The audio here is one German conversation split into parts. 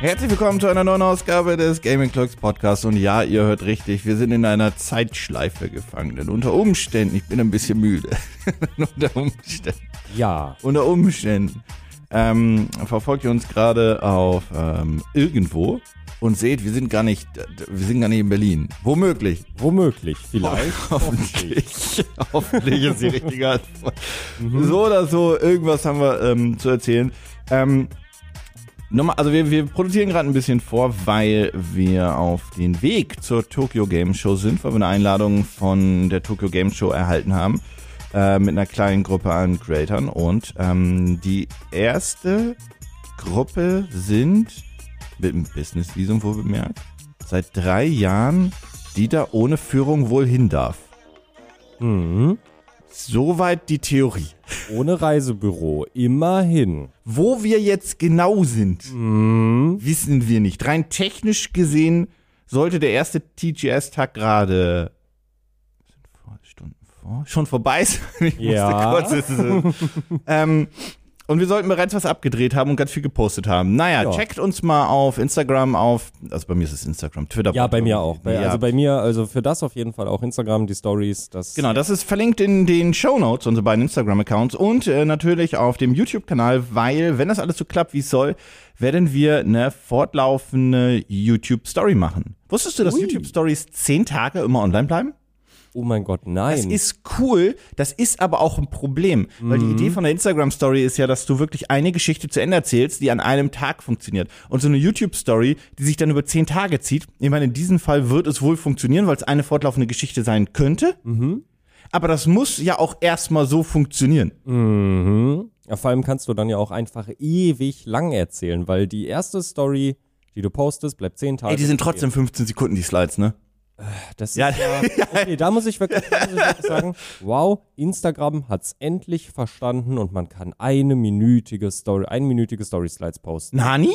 Herzlich willkommen zu einer neuen Ausgabe des Gaming Clocks Podcast. Und ja, ihr hört richtig, wir sind in einer Zeitschleife gefangen. Denn unter Umständen, ich bin ein bisschen müde. unter Umständen. Ja. Unter Umständen ähm, verfolgt ihr uns gerade auf ähm, irgendwo und seht, wir sind gar nicht, wir sind gar nicht in Berlin. Womöglich. Womöglich, vielleicht. Hoffentlich. Hoffentlich ist die richtige Antwort. So oder so, irgendwas haben wir ähm, zu erzählen. Ähm, Nochmal, also wir, wir produzieren gerade ein bisschen vor, weil wir auf den Weg zur Tokyo Game Show sind, weil wir eine Einladung von der Tokyo Game Show erhalten haben äh, mit einer kleinen Gruppe an Creatoren und ähm, die erste Gruppe sind mit einem Business Visum wohl bemerkt seit drei Jahren, die da ohne Führung wohl hin darf. Mhm. Soweit die Theorie. Ohne Reisebüro, immerhin. Wo wir jetzt genau sind, Mhm. wissen wir nicht. Rein technisch gesehen sollte der erste TGS-Tag gerade schon vorbei sein. Ich Ja. musste kurz, ist- ähm, und wir sollten bereits was abgedreht haben und ganz viel gepostet haben. Naja, Ja. checkt uns mal auf Instagram auf, also bei mir ist es Instagram, Twitter. Ja, bei mir auch. Bei, Ja. Also bei mir, also für das auf jeden Fall auch Instagram, die Stories, das. Genau, das ist verlinkt in den Show Notes, unsere beiden Instagram-Accounts und äh, natürlich auf dem YouTube-Kanal, weil, wenn das alles so klappt, wie es soll, werden wir eine fortlaufende YouTube-Story machen. Wusstest du, dass Ui. YouTube-Stories zehn Tage immer online bleiben? Oh mein Gott, nein. Das ist cool, das ist aber auch ein Problem, weil die Idee von der Instagram-Story ist ja, dass du wirklich eine Geschichte zu Ende erzählst, die an einem Tag funktioniert. Und so eine YouTube-Story, die sich dann über zehn Tage zieht, ich meine, in diesem Fall wird es wohl funktionieren, weil es eine fortlaufende Geschichte sein könnte. Aber das muss ja auch erstmal so funktionieren. Mhm. Ja, vor allem kannst du dann ja auch einfach ewig lang erzählen, weil die erste Story, die du postest, bleibt zehn Tage. Ey, die sind trotzdem 15 Sekunden, die Slides, ne? Das ist Ja. okay, da muss ich wirklich, muss ich wirklich sagen, wow, Instagram hat's endlich verstanden und man kann eine minütige Story, einminütige Story-Slides posten. Nani?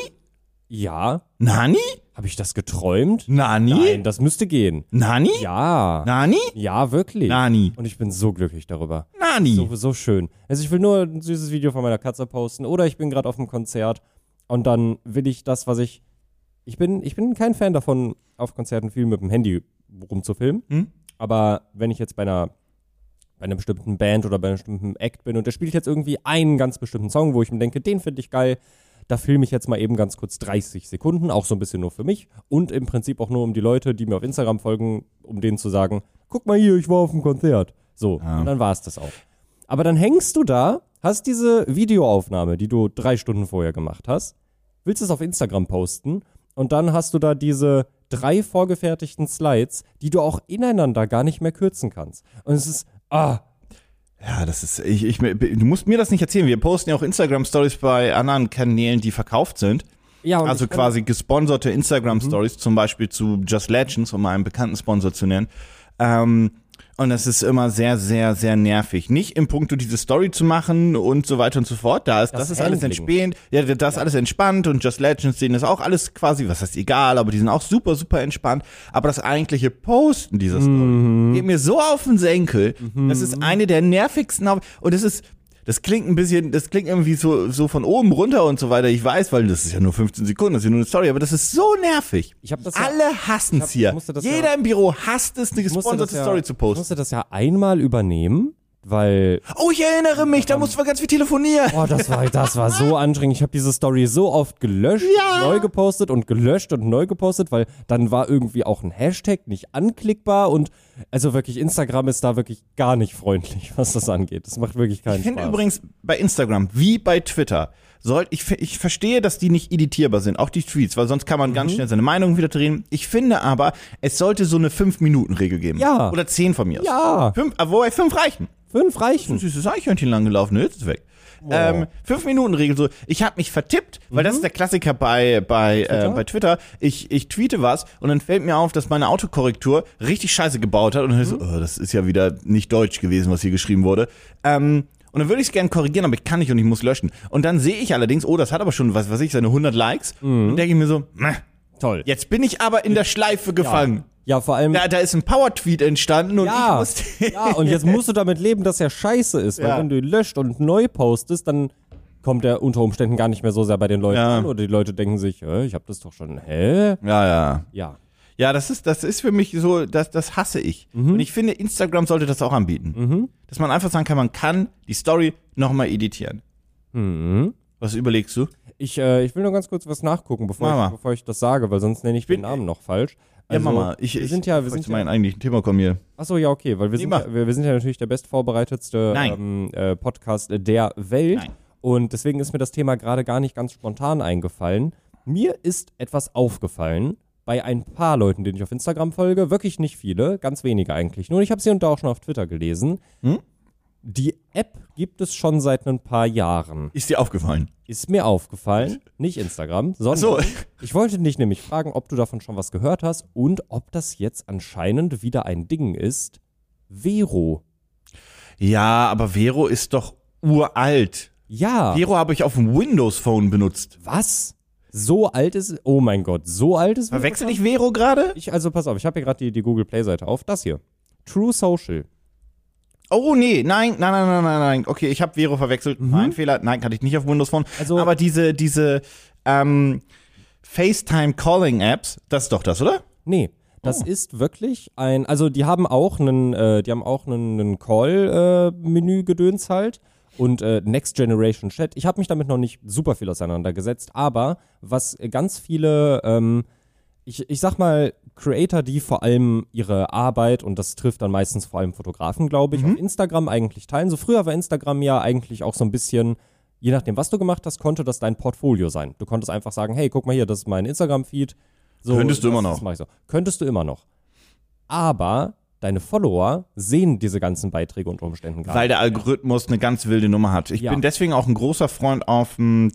Ja, Nani? habe ich das geträumt? Nani? Nein, das müsste gehen. Nani? Ja. Nani? Ja, wirklich. Nani? Und ich bin so glücklich darüber. Nani? So, so schön. Also ich will nur ein süßes Video von meiner Katze posten oder ich bin gerade auf einem Konzert und dann will ich das, was ich. Ich bin, ich bin kein Fan davon, auf Konzerten viel mit dem Handy rumzufilmen. Hm? Aber wenn ich jetzt bei einer, bei einer bestimmten Band oder bei einem bestimmten Act bin und der spielt jetzt irgendwie einen ganz bestimmten Song, wo ich mir denke, den finde ich geil, da filme ich jetzt mal eben ganz kurz 30 Sekunden, auch so ein bisschen nur für mich und im Prinzip auch nur um die Leute, die mir auf Instagram folgen, um denen zu sagen, guck mal hier, ich war auf dem Konzert. So, Ja. und dann war es das auch. Aber dann hängst du da, hast diese Videoaufnahme, die du drei Stunden vorher gemacht hast, willst es auf Instagram posten und dann hast du da diese drei vorgefertigten Slides, die du auch ineinander gar nicht mehr kürzen kannst. Und es ist, ah, Ja, das ist, ich, ich, du musst mir das nicht erzählen. Wir posten ja auch Instagram-Stories bei anderen Kanälen, die verkauft sind. ja, Also quasi gesponserte Instagram-Stories, zum Beispiel zu Just Legends, um einen bekannten Sponsor zu nennen. Ähm, und das ist immer sehr, sehr, sehr nervig. Nicht im Punkto diese Story zu machen und so weiter und so fort. Da ist, das, Das ist alles entspannt. Ja, das ist alles entspannt und Just Legends, denen ist auch alles quasi, was heißt egal, aber die sind auch super, super entspannt. Aber das eigentliche Posten dieser Story geht mir so auf den Senkel. Das ist eine der nervigsten. Und das ist, das klingt ein bisschen, das klingt irgendwie so, so von oben runter und so weiter. Ich weiß, weil das ist ja nur 15 Sekunden, das ist ja nur eine Story, aber das ist so nervig. Ich hab das ja- Alle hassen es ich hier. ich Jeder ja- im Büro hasst es, eine ich gesponserte ja- Story zu Ich posten. musste das ja einmal übernehmen, weil Oh, ich erinnere mich, da mussten wir ganz viel telefonieren. Oh, das war, das war so anstrengend. Ich habe diese Story so oft gelöscht, Ja. neu gepostet und gelöscht und neu gepostet, weil dann war irgendwie auch ein Hashtag nicht anklickbar und also wirklich, Instagram ist da wirklich gar nicht freundlich, was das angeht. Das macht wirklich keinen Ich finde Spaß. übrigens bei Instagram wie bei Twitter soll ich ich verstehe, dass die nicht editierbar sind, auch die Tweets, weil sonst kann man Mhm. ganz schnell seine Meinung wieder drehen. Ich finde aber, es sollte so eine 5 Minuten Regel geben. Ja. Oder 10 von mir. Ja. Fünf, aber wobei 5 reichen. Fünf Ein reichen. süßes Eichhörnchen lang gelaufen, jetzt ist es weg. Ähm, fünf Minuten Regel so. Ich habe mich vertippt, weil das ist der Klassiker bei bei Twitter? Äh, bei Twitter. Ich ich tweete was und dann fällt mir auf, dass meine Autokorrektur richtig Scheiße gebaut hat und dann ist so, oh, das ist ja wieder nicht deutsch gewesen, was hier geschrieben wurde. Ähm, und dann würde ich es gerne korrigieren, aber ich kann nicht und ich muss löschen. Und dann sehe ich allerdings, oh, das hat aber schon, was weiß ich, seine 100 Likes. Und denke ich mir so, meh, Toll. jetzt bin ich aber in der Schleife gefangen. Ja, vor allem. Da, da ist ein Power-Tweet entstanden und ich Ja, musste. ja, und jetzt musst du damit leben, dass er scheiße ist, weil Ja. wenn du ihn löscht und neu postest, dann kommt er unter Umständen gar nicht mehr so sehr bei den Leuten Ja. an oder die Leute denken sich, äh, ich habe das doch schon, hä? Ja, ja. Ja. Ja, das ist, das ist für mich so, das, das hasse ich. Und ich finde, Instagram sollte das auch anbieten. Mhm. Dass man einfach sagen kann, man kann die Story nochmal editieren. Mhm. Was überlegst du? Ich, äh, ich will nur ganz kurz was nachgucken, bevor, ich, bevor ich das sage, weil sonst nenne ich den Namen noch falsch. Ja, Also, Mama, ich, wir ich, sind ja, wir sind zu ja, meinem eigentlichen Thema komme hier. Achso, ja, okay, weil wir sind, ja, wir, wir sind ja natürlich der bestvorbereitetste ähm, äh, Podcast der Welt. Nein. Und deswegen ist mir das Thema gerade gar nicht ganz spontan eingefallen. Mir ist etwas aufgefallen bei ein paar Leuten, denen ich auf Instagram folge. Wirklich nicht viele, ganz wenige eigentlich. Nur ich habe sie und da auch schon auf Twitter gelesen. Hm? Die App gibt es schon seit ein paar Jahren. Ist dir aufgefallen? Ist mir aufgefallen, nicht Instagram, sondern so. ich wollte dich nämlich fragen, ob du davon schon was gehört hast und ob das jetzt anscheinend wieder ein Ding ist. Vero. Ja, aber Vero ist doch uralt. Ja. Vero habe ich auf dem Windows Phone benutzt. Was? So alt ist Oh mein Gott, so alt ist Verwechsel ich Vero gerade? Ich, also pass auf, ich habe hier gerade die, die Google Play Seite auf. Das hier. True Social. Oh nee, nein, nein, nein, nein, nein, nein. Okay, ich habe Vero verwechselt. Mein Fehler. Nein, kann ich nicht auf Windows Phone. Mhm. Also- aber diese diese ähm, FaceTime Calling Apps, das ist doch das, oder? Nee, das Oh. ist wirklich ein, also die haben auch einen, äh, die haben auch einen, einen Call-Menü-Gedöns halt und äh, Next Generation Chat. Ich habe mich damit noch nicht super viel auseinandergesetzt, aber was ganz viele, ähm, ich, ich sag mal, Creator, die vor allem ihre Arbeit, und das trifft dann meistens vor allem Fotografen, glaube ich, auf Instagram eigentlich teilen. So früher war Instagram ja eigentlich auch so ein bisschen, je nachdem, was du gemacht hast, konnte das dein Portfolio sein. Du konntest einfach sagen, hey, guck mal hier, das ist mein Instagram-Feed. So, Könntest du immer noch. Das mach ich so. Könntest du immer noch. Aber deine Follower sehen diese ganzen Beiträge unter Umständen gar Weil der Algorithmus eine ganz wilde Nummer hat. Ich Ja. bin deswegen auch ein großer Freund auf dem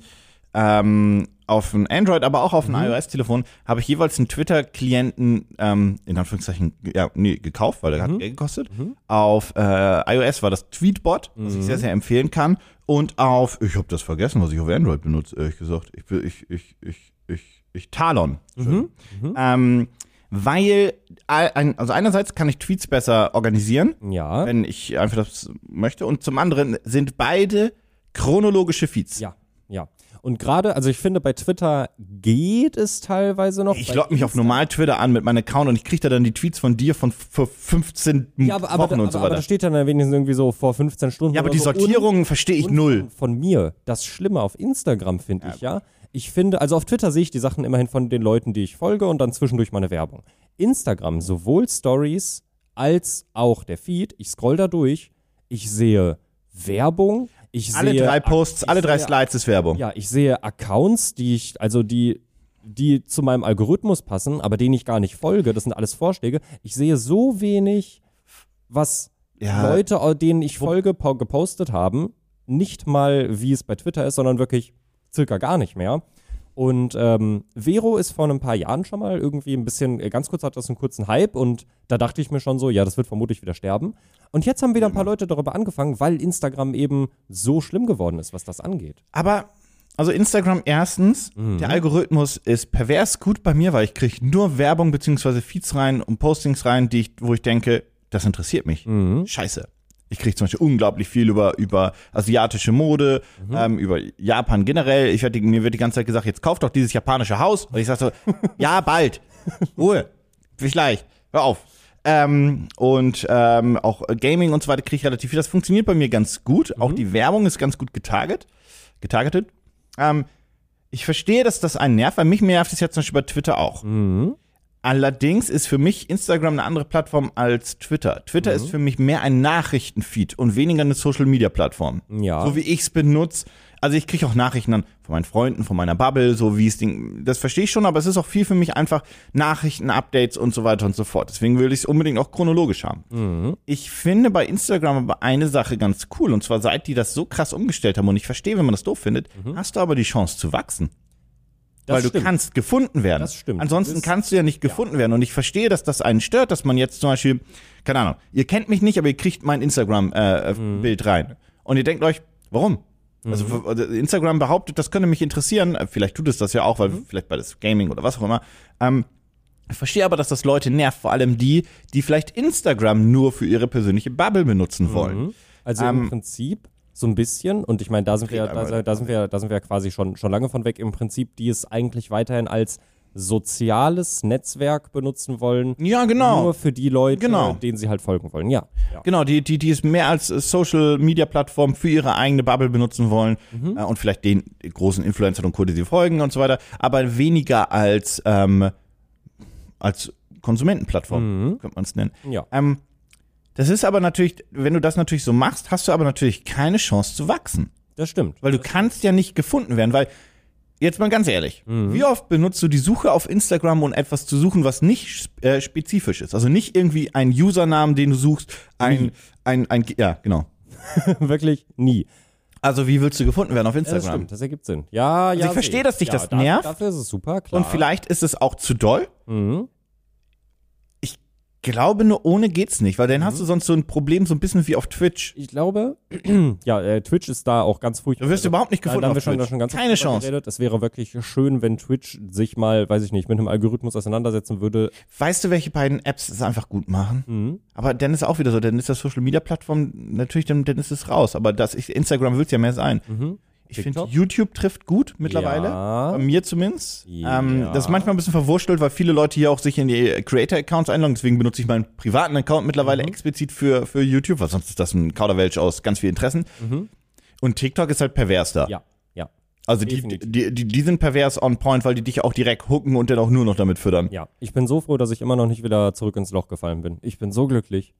ähm, auf dem Android, aber auch auf Mhm. dem iOS-Telefon habe ich jeweils einen Twitter-Klienten ähm, in Anführungszeichen ja, nee, gekauft, weil der Mhm. hat Geld gekostet. Auf äh, iOS war das Tweetbot, was Mhm. ich sehr, sehr empfehlen kann. Und auf, ich habe das vergessen, was ich auf Android benutze, ehrlich gesagt. Ich, will- ich, ich, ich, ich, ich Talon. Mhm. Ähm, weil, ein- also einerseits kann ich Tweets besser organisieren Ja. wenn ich einfach das möchte. Und zum anderen sind beide chronologische Feeds. Ja, ja. Und gerade, also ich finde, bei Twitter geht es teilweise noch. Ich logge mich auf normal Twitter an mit meinem Account und ich kriege da dann die Tweets von dir von vor 15 ja, aber, aber, Wochen aber, und so aber weiter. da steht dann wenigstens irgendwie so vor 15 Stunden. ja, aber die so. Sortierung verstehe ich null. Von, von mir. Das Schlimme auf Instagram finde ich ja. Ich finde, also auf Twitter sehe ich die Sachen immerhin von den Leuten, die ich folge und dann zwischendurch meine Werbung. Instagram, sowohl Stories als auch der Feed, ich scroll da durch, ich sehe Werbung, ich Alle sehe drei Posts, alle drei sehe- Slides ist Werbung. Ja, ich sehe Accounts, die ich, also die, die zu meinem Algorithmus passen, aber denen ich gar nicht folge. Das sind alles Vorschläge. Ich sehe so wenig, was Ja. Leute, denen ich folge, po- gepostet haben. Nicht mal, wie es bei Twitter ist, sondern wirklich circa gar nicht mehr. Und ähm, Vero ist vor ein paar Jahren schon mal irgendwie ein bisschen, äh, ganz kurz hat das einen kurzen Hype und da dachte ich mir schon so, ja, das wird vermutlich wieder sterben. Und jetzt haben wieder ein paar Leute darüber angefangen, weil Instagram eben so schlimm geworden ist, was das angeht. Aber, also Instagram erstens, Mhm. der Algorithmus ist pervers gut bei mir, weil ich kriege nur Werbung beziehungsweise Feeds rein und Postings rein, die ich, wo ich denke, das interessiert mich. Mhm. Scheiße. Ich kriege zum Beispiel unglaublich viel über, über asiatische Mode, Mhm. ähm, über Japan generell. Ich werd, die- mir wird die ganze Zeit gesagt, jetzt kauf doch dieses japanische Haus. Und ich sage so, ja, bald. Ruhe. Vielleicht. Hör auf. Ähm, und ähm, auch Gaming und so weiter kriege ich relativ viel. Das funktioniert bei mir ganz gut. Mhm. Auch die Werbung ist ganz gut getarget, getargetet. Ähm, ich verstehe, dass das einen nervt, weil mich nervt es jetzt zum Beispiel bei Twitter auch. Mhm. Allerdings ist für mich Instagram eine andere Plattform als Twitter. Twitter Mhm. ist für mich mehr ein Nachrichtenfeed und weniger eine Social-Media-Plattform. Ja. So wie ich es benutze. Also ich kriege auch Nachrichten dann von meinen Freunden, von meiner Bubble, so wie es Ding. Das verstehe ich schon, aber es ist auch viel für mich einfach Nachrichten, Updates und so weiter und so fort. Deswegen will ich es unbedingt auch chronologisch haben. Mhm. Ich finde bei Instagram aber eine Sache ganz cool und zwar seit die das so krass umgestellt haben und ich verstehe, wenn man das doof findet, hast du aber die Chance zu wachsen. Mhm. Das weil du stimmt. kannst gefunden werden. Das stimmt. Ansonsten Das- kannst du ja nicht gefunden werden. Und ich verstehe, dass das einen stört, dass man jetzt zum Beispiel, keine Ahnung, ihr kennt mich nicht, aber ihr kriegt mein Instagram-Bild rein. Und ihr denkt euch, warum? Also also Instagram behauptet, das könnte mich interessieren. Äh, Vielleicht tut es das ja auch, weil vielleicht bei das Gaming oder was auch immer. Ähm, ich verstehe aber, dass das Leute nervt, vor allem die, die vielleicht Instagram nur für ihre persönliche Bubble benutzen wollen. Also Ähm, im Prinzip so ein bisschen. Und ich meine, da sind wir, da, da sind wir, da sind wir quasi schon, schon lange von weg im Prinzip, die es eigentlich weiterhin als soziales Netzwerk benutzen wollen. Ja, genau. Nur für die Leute, Genau. denen sie halt folgen wollen. Ja. ja. Genau, die, die, die es mehr als äh, Social Media Plattform für ihre eigene Bubble benutzen wollen äh, und vielleicht den großen Influencern und Co., die sie folgen und so weiter, aber weniger als, ähm, als Konsumentenplattform, könnte man es nennen. Ja. Ähm, das ist aber natürlich, wenn du das natürlich so machst, hast du aber natürlich keine Chance zu wachsen. Das stimmt. Weil du kannst ja nicht gefunden werden, weil, jetzt mal ganz ehrlich, Mhm. wie oft benutzt du die Suche auf Instagram, um etwas zu suchen, was nicht äh, spezifisch ist? Also nicht irgendwie ein Usernamen, den du suchst, ein, ein, ein, ja, genau. Wirklich nie. Also wie willst du gefunden werden auf Ja, das Instagram? stimmt, das ergibt Sinn. Ja, ja. ich verstehe, dass dich ja, das da- nervt. Dafür ist es super, klar. Und vielleicht ist es auch zu doll. Mhm. Glaube, nur ohne geht's nicht, weil dann Mhm. hast du sonst so ein Problem, so ein bisschen wie auf Twitch. Ich glaube, ja, äh, Twitch ist da auch ganz furchtbar. Du wirst überhaupt nicht gefunden da haben wir schon, da schon ganz Keine Chance. Geredet. Es wäre wirklich schön, wenn Twitch sich mal, weiß ich nicht, mit einem Algorithmus auseinandersetzen würde. Weißt du, welche beiden Apps es einfach gut machen? Mhm. Aber dann ist auch wieder so, dann ist das Social Media Plattform natürlich, dann, dann ist es raus. Aber das Instagram will es ja mehr sein. Mhm. Ich finde? YouTube trifft gut mittlerweile. Ja. Bei mir zumindest. Ja. Ähm, das ist manchmal ein bisschen verwurschtelt, weil viele Leute hier auch sich in die Creator-Accounts einloggen. Deswegen benutze ich meinen privaten Account mittlerweile Mhm. explizit für, für YouTube, weil sonst ist das ein Kauderwelsch aus ganz vielen Interessen. Und TikTok ist halt pervers da. Mhm. Ja, ja, Also die, die, die, die sind pervers on point, weil die dich auch direkt hooken und dann auch nur noch damit füttern. ja. Ich bin so froh, dass ich immer noch nicht wieder zurück ins Loch gefallen bin. Ich bin so glücklich.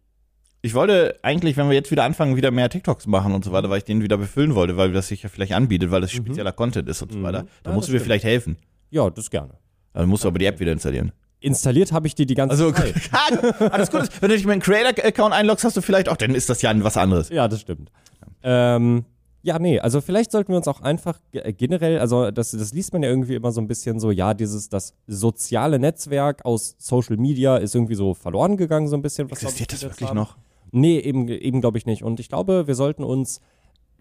Ich wollte eigentlich, wenn wir jetzt wieder anfangen, wieder mehr TikToks machen und so weiter, weil ich den wieder befüllen wollte, weil das sich ja vielleicht anbietet, weil das spezieller Content ist und so weiter. Da Ja, musst du mir stimmt. vielleicht helfen. Ja, das gerne. Dann musst du aber die App wieder installieren. Installiert habe ich die die ganze Also, Zeit. alles gut ist. Wenn du dich mit einem Creator-Account einloggst, hast du vielleicht auch, dann ist das ja was anderes. Ja, das stimmt. Ähm, ja, nee, also vielleicht sollten wir uns auch einfach äh, generell, also das, das liest man ja irgendwie immer so ein bisschen so, ja, dieses, das soziale Netzwerk aus Social Media ist irgendwie so verloren gegangen, so ein bisschen. Was, Existiert das wirklich haben. noch? Nee, eben, eben glaube ich nicht. Und ich glaube, wir sollten uns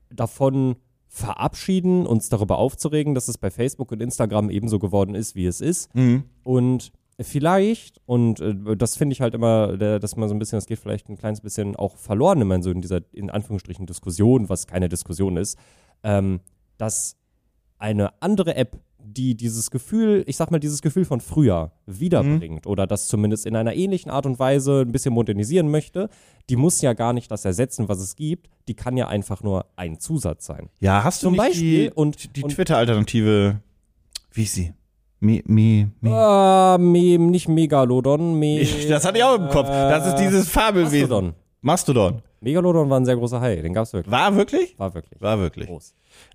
davon verabschieden, uns darüber aufzuregen, dass es bei Facebook und Instagram ebenso geworden ist, wie es ist. Mhm. Und vielleicht, und äh, das finde ich halt immer, der, dass man so ein bisschen, das geht vielleicht ein kleines bisschen auch verloren immer in so in dieser, in Anführungsstrichen, Diskussion, was keine Diskussion ist, ähm, dass eine andere App, die dieses Gefühl, ich sag mal, dieses Gefühl von früher wiederbringt oder das zumindest in einer ähnlichen Art und Weise ein bisschen modernisieren möchte, die muss ja gar nicht das ersetzen, was es gibt, die kann ja einfach nur ein Zusatz sein. Ja, hast du Zum nicht Beispiel die, und- die Twitter-Alternative, wie ist sie? Me, me, me. Ah, me, nicht Megalodon, me, Das hatte ich auch im Kopf. Das ist dieses Fabelwesen. Mastodon. Mastodon. Megalodon war ein sehr großer Hai, den gab's wirklich. War wirklich? War wirklich. War wirklich. Groß.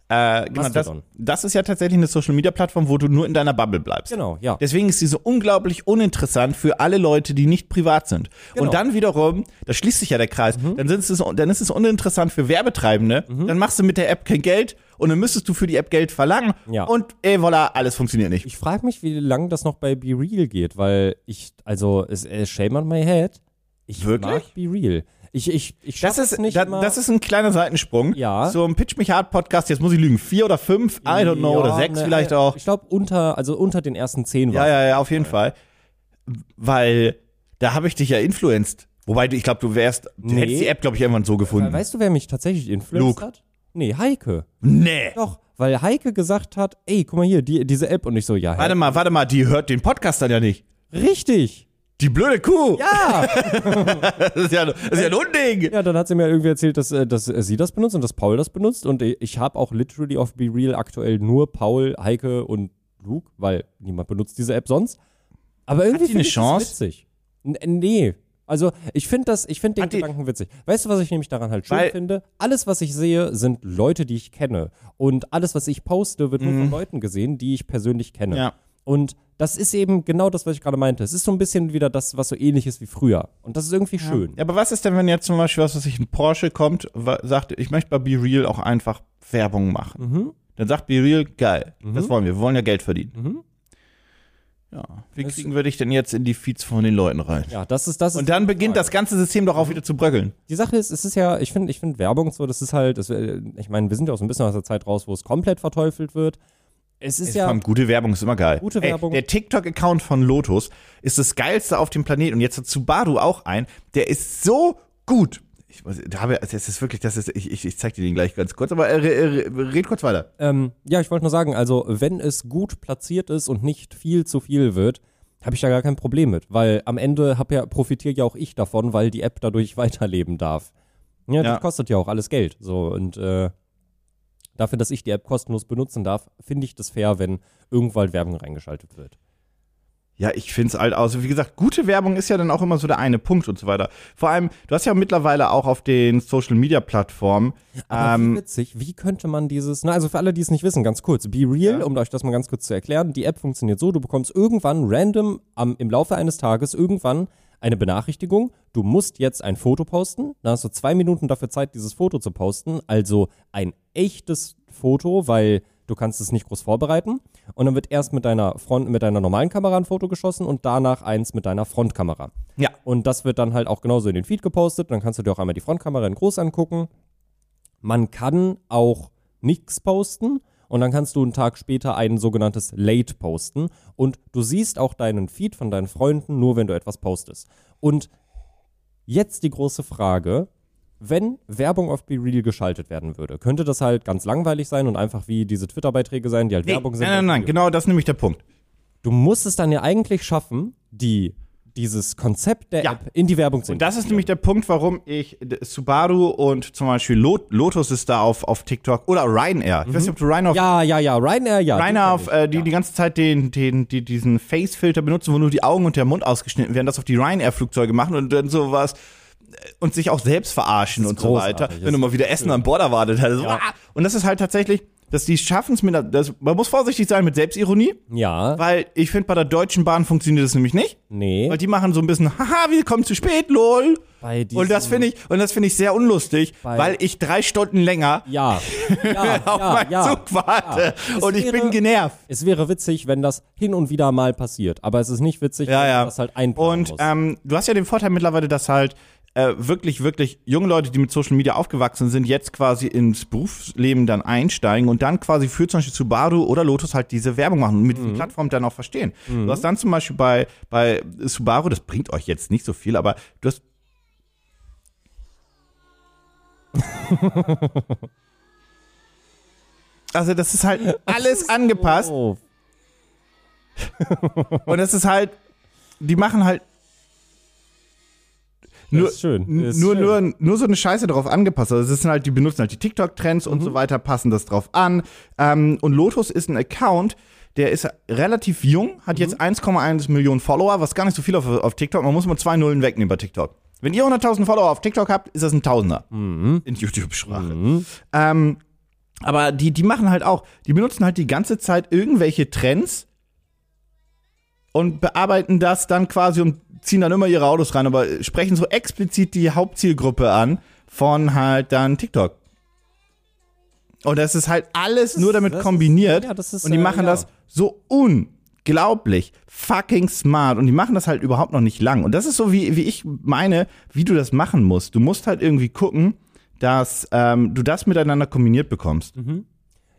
Äh, genau, das, das ist ja tatsächlich eine Social-Media-Plattform, wo du nur in deiner Bubble bleibst. Genau, ja. Deswegen ist sie so unglaublich uninteressant für alle Leute, die nicht privat sind. Genau. Und dann wiederum, da schließt sich ja der Kreis, dann, ist es, dann ist es uninteressant für Werbetreibende, dann machst du mit der App kein Geld und dann müsstest du für die App Geld verlangen Ja. und ey, voilà, alles funktioniert nicht. Ich frage mich, wie lange das noch bei Be Real geht, weil ich, also, es shame on my head. Ich Wirklich? mag Be Real. Ich, ich, ich Das ist, nicht da, das ist ein kleiner Seitensprung. Ja. So ein Pitch Mich Hard Podcast, jetzt muss ich lügen, vier oder fünf, I don't know, Ja, oder sechs ne, vielleicht äh, auch. Ich glaube, unter, also unter den ersten zehn Ja, war ja, ja, auf jeden Fall. Weil da habe ich dich ja influenced. Wobei, du- ich glaube, du wärst, du Nee. hättest die App, glaube ich, irgendwann so gefunden. Weißt du, wer mich tatsächlich influenced Luke. hat? Nee, Heike. nee. Doch, weil Heike gesagt hat, ey, guck mal hier, die, diese App und ich so, ja, hä? Warte mal, warte mal, die hört den Podcast dann ja nicht. Richtig. Die blöde Kuh. Ja. Das ist ja, das ist ja ein Unding. Ja, dann hat sie mir irgendwie erzählt, dass, äh, dass äh, sie das benutzt und dass Paul das benutzt. Und ich- habe auch literally auf Be Real aktuell nur Paul, Heike und Luke, weil niemand benutzt diese App sonst. Aber irgendwie die eine finde ich Chance? das witzig. N äh, nee. Also ich finde das, ich finde den Hat Gedanken witzig. Weißt du, was ich nämlich daran halt schön finde? Alles, was ich sehe, sind Leute, die ich kenne. Und alles, was ich poste, wird nur von Leuten gesehen, die ich persönlich kenne. Mhm. Ja. Und das ist eben genau das, was ich gerade meinte. Es ist so ein bisschen wieder das, was so ähnlich ist wie früher. Und das ist irgendwie schön. Ja, aber was ist denn, wenn jetzt zum Beispiel, was weiß ich, ein Porsche kommt, sagt, ich möchte bei Be Real auch einfach Werbung machen. Mhm. Dann sagt Be Real, geil, das wollen wir, wir wollen ja Geld verdienen. Mhm. Ja, wie Das- kriegen wir dich denn jetzt in die Feeds von den Leuten rein? Ja, das ist das. Und dann beginnt das ganze System doch auch wieder zu bröckeln. Die Sache ist, es ist ja, ich finde, ich finde Werbung so, das ist halt, das, äh, ich meine, wir sind ja auch so ein bisschen aus der Zeit raus, wo es komplett verteufelt wird. Es ist Es ja, gute Werbung ist immer geil. Gute Ey, Werbung. der TikTok-Account von Lotus ist das geilste auf dem Planeten. Und jetzt hat Subaru auch ein. Der ist so gut. Ich, habe, das ist wirklich, das ist, ich, ich, ich zeig dir den gleich ganz kurz, aber äh, red, red kurz weiter. Ähm, ja, ich wollte nur sagen, also wenn es gut platziert ist und nicht viel zu viel wird, habe ich da gar kein Problem mit, weil am Ende hab ja, profitiere ja auch ich davon, weil die App dadurch weiterleben darf. Ja, das Ja. kostet ja auch alles Geld. So und äh, dafür, dass ich die App kostenlos benutzen darf, finde ich das fair, wenn irgendwann Werbung reingeschaltet wird. Ja, ich find's halt aus. Wie gesagt, gute Werbung ist ja dann auch immer so der eine Punkt und so weiter. Vor allem, du hast ja mittlerweile auch auf den Social Media Plattformen, Aber wie ähm, witzig, wie könnte man dieses, na also für alle, die es nicht wissen, ganz kurz, Be Real, Ja. um euch das mal ganz kurz zu erklären, die App funktioniert so, du bekommst irgendwann random am, im Laufe eines Tages irgendwann eine Benachrichtigung, du musst jetzt ein Foto posten, dann hast du zwei Minuten dafür Zeit, dieses Foto zu posten, also ein echtes Foto, weil du kannst es nicht groß vorbereiten und dann wird erst mit deiner Front, mit deiner normalen Kamera ein Foto geschossen und danach eins mit deiner Frontkamera. ja, Und das wird dann halt auch genauso in den Feed gepostet. Dann kannst du dir auch einmal die Frontkamera in groß angucken. Man kann auch nichts posten und dann kannst du einen Tag später ein sogenanntes Late posten und du siehst auch deinen Feed von deinen Freunden nur, wenn du etwas postest. Und jetzt die große Frage, wenn Werbung auf Be Real geschaltet werden würde, könnte das halt ganz langweilig sein und einfach wie diese Twitter-Beiträge sein, die halt nee, Werbung sind. nein, nein, nein, genau das ist nämlich der Punkt. Du musst es dann ja eigentlich schaffen, die, dieses Konzept der Ja. App in die Werbung zu Und das ist nämlich der Punkt, warum ich Subaru und zum Beispiel Lot, Lotus ist da auf, auf TikTok oder Ryanair. Ich weiß nicht, ob du Ryanair Ja, ja, ja, Ryanair, ja. Ryanair die auf, äh, die die ganze Zeit den, den, die, diesen Face-Filter benutzen, wo nur die Augen und der Mund ausgeschnitten werden, das auf die Ryanair-Flugzeuge machen und dann sowas äh, und sich auch selbst verarschen und so weiter. Wenn du mal wieder Essen an Bord erwartet hättest. Ja. Ah! Und das ist halt tatsächlich, dass die schaffen es mit einer, das, man muss vorsichtig sein mit Selbstironie, Ja, weil ich finde, bei der Deutschen Bahn funktioniert das nämlich nicht. nee. Weil die machen so ein bisschen, haha, wir kommen zu spät, lol. Bei Und das finde ich, und das finde ich sehr unlustig, weil ich drei Stunden länger Ja, ja, auf ja, meinen ja. Zug warte. Und ich wäre- bin genervt. Es wäre witzig, wenn das hin und wieder mal passiert, aber es ist nicht witzig, Ja, wenn ja. man das halt einplanen Und muss. ähm, du hast ja den Vorteil mittlerweile, dass halt äh, wirklich, wirklich junge Leute, die mit Social Media aufgewachsen sind, jetzt quasi ins Berufsleben dann einsteigen und dann quasi für zum Beispiel Subaru oder Lotus halt diese Werbung machen und mit Mhm. die Plattform dann auch verstehen. Du hast dann zum Beispiel bei, bei Subaru, das bringt euch jetzt nicht so viel, aber du hast Also das ist halt alles angepasst Oh, und das ist halt, die machen halt nur, ist schön. Ist nur, schön. nur, nur so eine Scheiße drauf angepasst. Also es sind halt, die benutzen halt die TikTok-Trends und Mhm. so weiter, passen das drauf an. Ähm, und Lotus ist ein Account, der ist relativ jung, hat Mhm. jetzt 1,1 Millionen Follower, was gar nicht so viel auf, auf TikTok. Man muss mal zwei Nullen wegnehmen bei TikTok. Wenn ihr 100.000 Follower auf TikTok habt, ist das ein Tausender Mhm. in YouTube-Sprache. Ähm, aber die, die machen halt auch, die benutzen halt die ganze Zeit irgendwelche Trends und bearbeiten das dann quasi und ziehen dann immer ihre Autos rein, aber sprechen so explizit die Hauptzielgruppe an von halt dann TikTok. Und das ist halt alles nur damit das ist- kombiniert. ja, das ist, und die äh, machen ja. das so unglaublich fucking smart. Und die machen das halt überhaupt noch nicht lang. Und das ist so, wie, wie ich meine, wie du das machen musst. Du musst halt irgendwie gucken, dass ähm, du das miteinander kombiniert bekommst.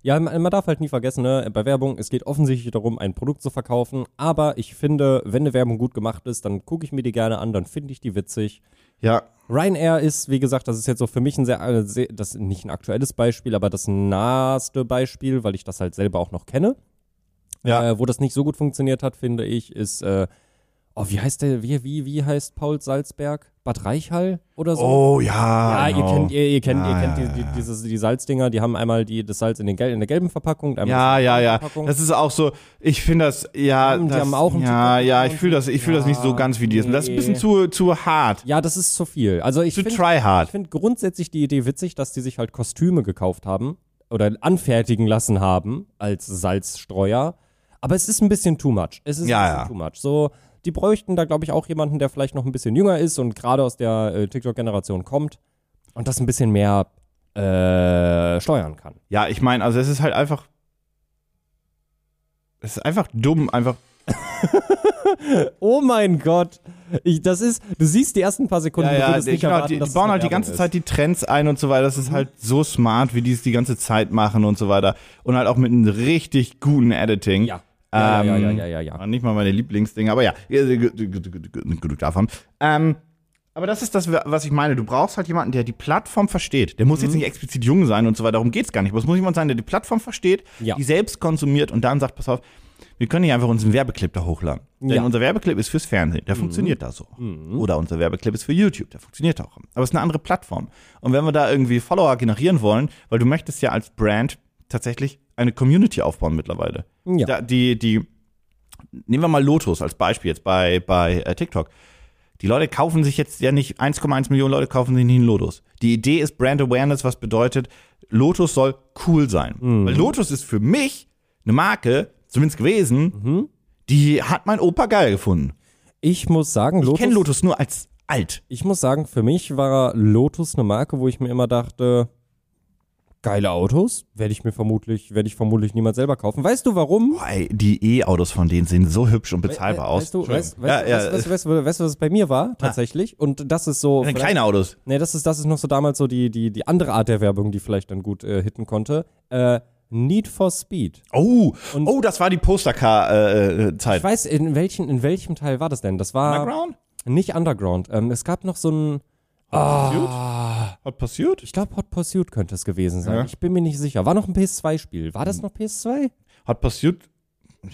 Ja, man, darf halt nie vergessen, ne, bei Werbung, es geht offensichtlich darum, ein Produkt zu verkaufen, aber ich finde, wenn eine Werbung gut gemacht ist, dann gucke ich mir die gerne an, dann finde ich die witzig. Ja. Ryanair ist, wie gesagt, das ist jetzt so für mich ein sehr, äh, sehr das nicht ein aktuelles Beispiel, aber das naheste Beispiel, weil ich das halt selber auch noch kenne. Ja. Äh, wo das nicht so gut funktioniert hat, finde ich, ist, äh, oh, wie heißt der, wie, wie, wie heißt Paul Salzberg? Bad Reichhall oder so? Oh ja. Ja, ihr kennt, ihr, ihr kennt, Ja, ihr kennt ja, die, die, ja. dieses, die Salzdinger, die haben einmal die, das Salz in, den gel in der gelben Verpackung. einmal Ja, ja, ja. Verpackung. Das ist auch so, ich finde das, ja, Die das, haben auch einen ja, TikTok-Account. ja, ich fühle das, ich fühle das nicht so Ja, ganz wie die. Das ist ein bisschen nee. zu, zu hart. ja, das ist zu viel. Also ich finde try hard. ich find grundsätzlich die Idee witzig, dass die sich halt Kostüme gekauft haben oder anfertigen lassen haben als Salzstreuer. Aber es ist ein bisschen too much. Es ist Ja, ein bisschen ja. too much. So, die bräuchten da, glaube ich, auch jemanden, der vielleicht noch ein bisschen jünger ist und gerade aus der äh, TikTok-Generation kommt und das ein bisschen mehr äh, steuern kann. Ja, ich meine, also es ist halt einfach. Es ist einfach dumm, einfach. Oh mein Gott. Ich, das ist, du siehst die ersten paar Sekunden, Ja, ja, nicht genau, erwarten, die, die bauen halt die ganze ist. Zeit die Trends ein und so weiter. Das ist Mhm. halt so smart, wie die es die ganze Zeit machen und so weiter. Und halt auch mit einem richtig guten Editing. Ja. Ja, ja, ja, Ähm, ja, ja, ja, ja. Nicht mal meine Lieblingsdinge, aber ja, genug davon. Ähm, Aber das ist das, was ich meine. Du brauchst halt jemanden, der die Plattform versteht. Der muss Mhm. jetzt nicht explizit jung sein und so weiter. Darum geht's gar nicht. Aber es muss jemand sein, der die Plattform versteht, Ja. die selbst konsumiert und dann sagt, pass auf, wir können nicht einfach unseren Werbeclip da hochladen. Denn Ja. Mhm. unser Werbeclip ist fürs Fernsehen. Der funktioniert da so. Oder unser Werbeclip ist für YouTube. Der funktioniert auch. Aber es ist eine andere Plattform. Und wenn wir da irgendwie Follower generieren wollen, weil du möchtest ja als Brand tatsächlich eine Community aufbauen mittlerweile. Ja. Da, die, die, nehmen wir mal Lotus als Beispiel jetzt bei, bei äh, TikTok. Die Leute kaufen sich jetzt ja nicht, 1,1 Millionen Leute kaufen sich nicht einen Lotus. Die Idee ist Brand Awareness, was bedeutet, Lotus soll cool sein. Weil Lotus ist für mich eine Marke, zumindest gewesen, die hat mein Opa geil gefunden. Ich muss sagen, Ich Lotus, kenne Lotus nur als alt. ich muss sagen, für mich war Lotus eine Marke, wo ich mir immer dachte, geile Autos, werde ich mir vermutlich, werde ich vermutlich niemals selber kaufen. Weißt du warum? Boah, ey, die E-Autos von denen sehen so hübsch und bezahlbar aus. Weißt du, weißt, weißt, Ja, weißt, ja, weißt, weißt, weißt, weißt, weißt du, was es bei mir war, tatsächlich? Und das ist so. vielleicht- kleine Autos. Nee, das ist, das ist noch so damals so die, die, die andere Art der Werbung, die vielleicht dann gut äh, hitten konnte. Äh, Need for Speed. Oh, Und- oh, das war die Postercar-Zeit. Ich weiß, in, welchen, in welchem Teil war das denn? Das war Underground? nicht Underground. Ähm, es gab noch so ein. Ah, Hat passiert? ich glaube, Hot Pursuit könnte es gewesen sein. Ja. Ich bin mir nicht sicher. War noch ein PS2-Spiel. War das noch PS2? Hat passiert.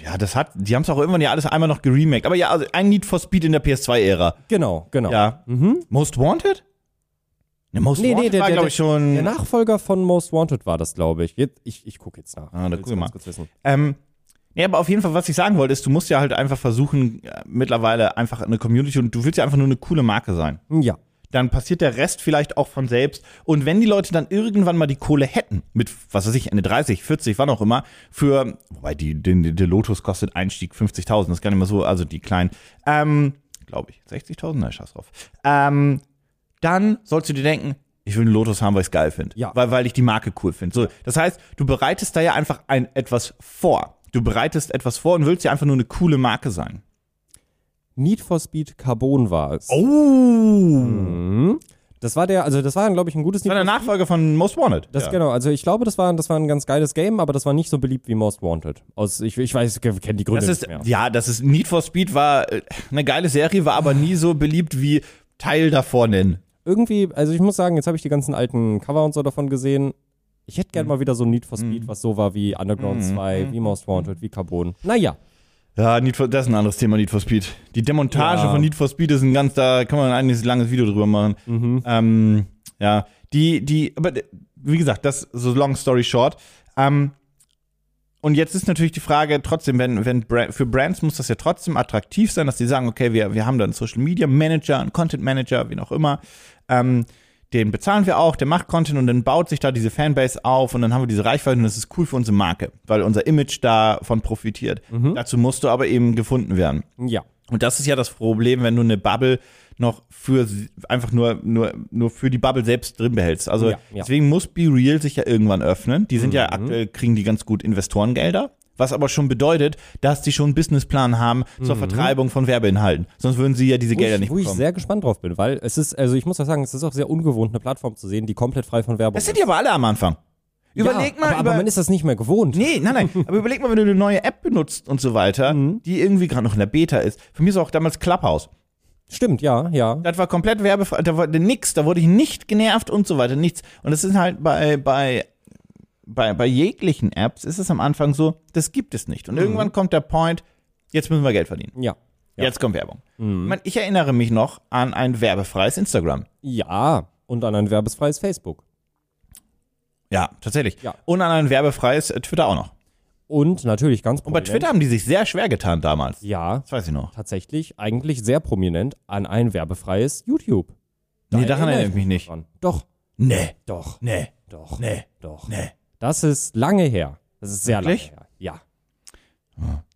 Ja, das hat, die haben es auch irgendwann ja alles einmal noch geremaked. Aber ja, also ein Need for Speed in der PS2-Ära. Genau, genau. Ja. Most Wanted? Ne, Most Nee, nee, Wanted der, war, glaube ich, schon. der Nachfolger von Most Wanted war das, glaube ich. Jetzt, ich. Ich gucke jetzt nach. Ah, da guck mal. Ähm, ja, aber auf jeden Fall, was ich sagen wollte, ist, du musst ja halt einfach versuchen, äh, mittlerweile einfach eine Community und du willst ja einfach nur eine coole Marke sein. Ja. Dann passiert der Rest vielleicht auch von selbst. Und wenn die Leute dann irgendwann mal die Kohle hätten, mit, was weiß ich, Ende 30, 40, wann auch immer, für, wobei die, die, der Lotus kostet Einstieg 50.000, das ist gar nicht mehr so, also die kleinen, ähm, glaube ich, 60.000, nein, scheiß drauf. Ähm, dann sollst du dir denken, ich will einen Lotus haben, weil ich es geil finde. Ja. Weil, weil ich die Marke cool finde. So, das heißt, du bereitest da ja einfach ein, etwas vor. Du bereitest etwas vor und willst ja einfach nur eine coole Marke sein. Need for Speed Carbon war es. Oh! Mhm. Das war der, also das war, glaube ich, ein gutes Das war der Nachfolger von Most Wanted. Das ja. genau, also ich glaube, das war, das war ein ganz geiles Game, aber das war nicht so beliebt wie Most Wanted. Aus, ich, ich weiß, ich kenne die Gründe Das ist, nicht mehr. ja, das ist, Need for Speed war äh, eine geile Serie, war aber nie so beliebt wie Teil davor nennen. Irgendwie, also ich muss sagen, jetzt habe ich die ganzen alten Cover und so davon gesehen. Ich hätte Mhm. gern mal wieder so ein Need for Speed, was so war wie Underground 2, wie Most Wanted, wie Carbon. Naja, Ja, Need for, das ist ein anderes Thema, Need for Speed. Die Demontage Ja. von Need for Speed ist ein ganz, da kann man ein langes Video drüber machen. Mhm. Ähm, ja, die, die, aber wie gesagt, das so long story short. Ähm, und jetzt ist natürlich die Frage, trotzdem, wenn, wenn für Brands muss das ja trotzdem attraktiv sein, dass die sagen, okay, wir, wir haben da einen Social Media Manager, einen Content Manager, wie auch immer. Ähm, den bezahlen wir auch, der macht Content und dann baut sich da diese Fanbase auf und dann haben wir diese Reichweite und das ist cool für unsere Marke, weil unser Image davon profitiert. Dazu musst du aber eben gefunden werden. ja. Und das ist ja das Problem, wenn du eine Bubble noch für einfach nur, nur, nur für die Bubble selbst drin behältst. Also Ja, ja. deswegen muss Be Real sich ja irgendwann öffnen. Die sind ja Mhm. aktuell, kriegen die ganz gut Investorengelder. Was aber schon bedeutet, dass die schon einen Businessplan haben zur Vertreibung von Werbeinhalten. Sonst würden sie ja diese Mhm. Gelder ich, nicht wo ich bekommen. sehr gespannt drauf bin, weil es ist, also ich muss ja sagen, es ist auch sehr ungewohnt, eine Plattform zu sehen, die komplett frei von Werbung das sind ist. die aber alle am Anfang. Überleg ja, mal aber, über. aber man ist das nicht mehr gewohnt. Nee, nein, nein. Aber überleg mal, wenn du eine neue App benutzt und so weiter, Mhm. die irgendwie gerade noch in der Beta ist. Für mich ist auch damals Clubhouse. Stimmt, ja, ja. Das war komplett werbefrei, da war nix, da wurde ich nicht genervt und so weiter, nichts. Und das ist halt bei, bei, bei, bei jeglichen Apps ist es am Anfang so, das gibt es nicht. Und irgendwann kommt der Point, jetzt müssen wir Geld verdienen. Ja. Ja. Jetzt kommt Werbung. Ich, mein, ich erinnere mich noch an ein werbefreies Instagram. Ja. Und an ein werbesfreies Facebook. Ja, tatsächlich. Ja. Und an ein werbefreies äh, Twitter auch noch. Und natürlich ganz Und bei prominent. Twitter haben die sich sehr schwer getan damals. Ja, Das weiß ich noch. tatsächlich eigentlich sehr prominent an ein werbefreies YouTube. Nee, daran erinnere ich mich nicht. dran. Doch, Nee, doch, nee, doch, nee, doch. nee. Das ist lange her. Das ist sehr Wirklich? lange her. Ja.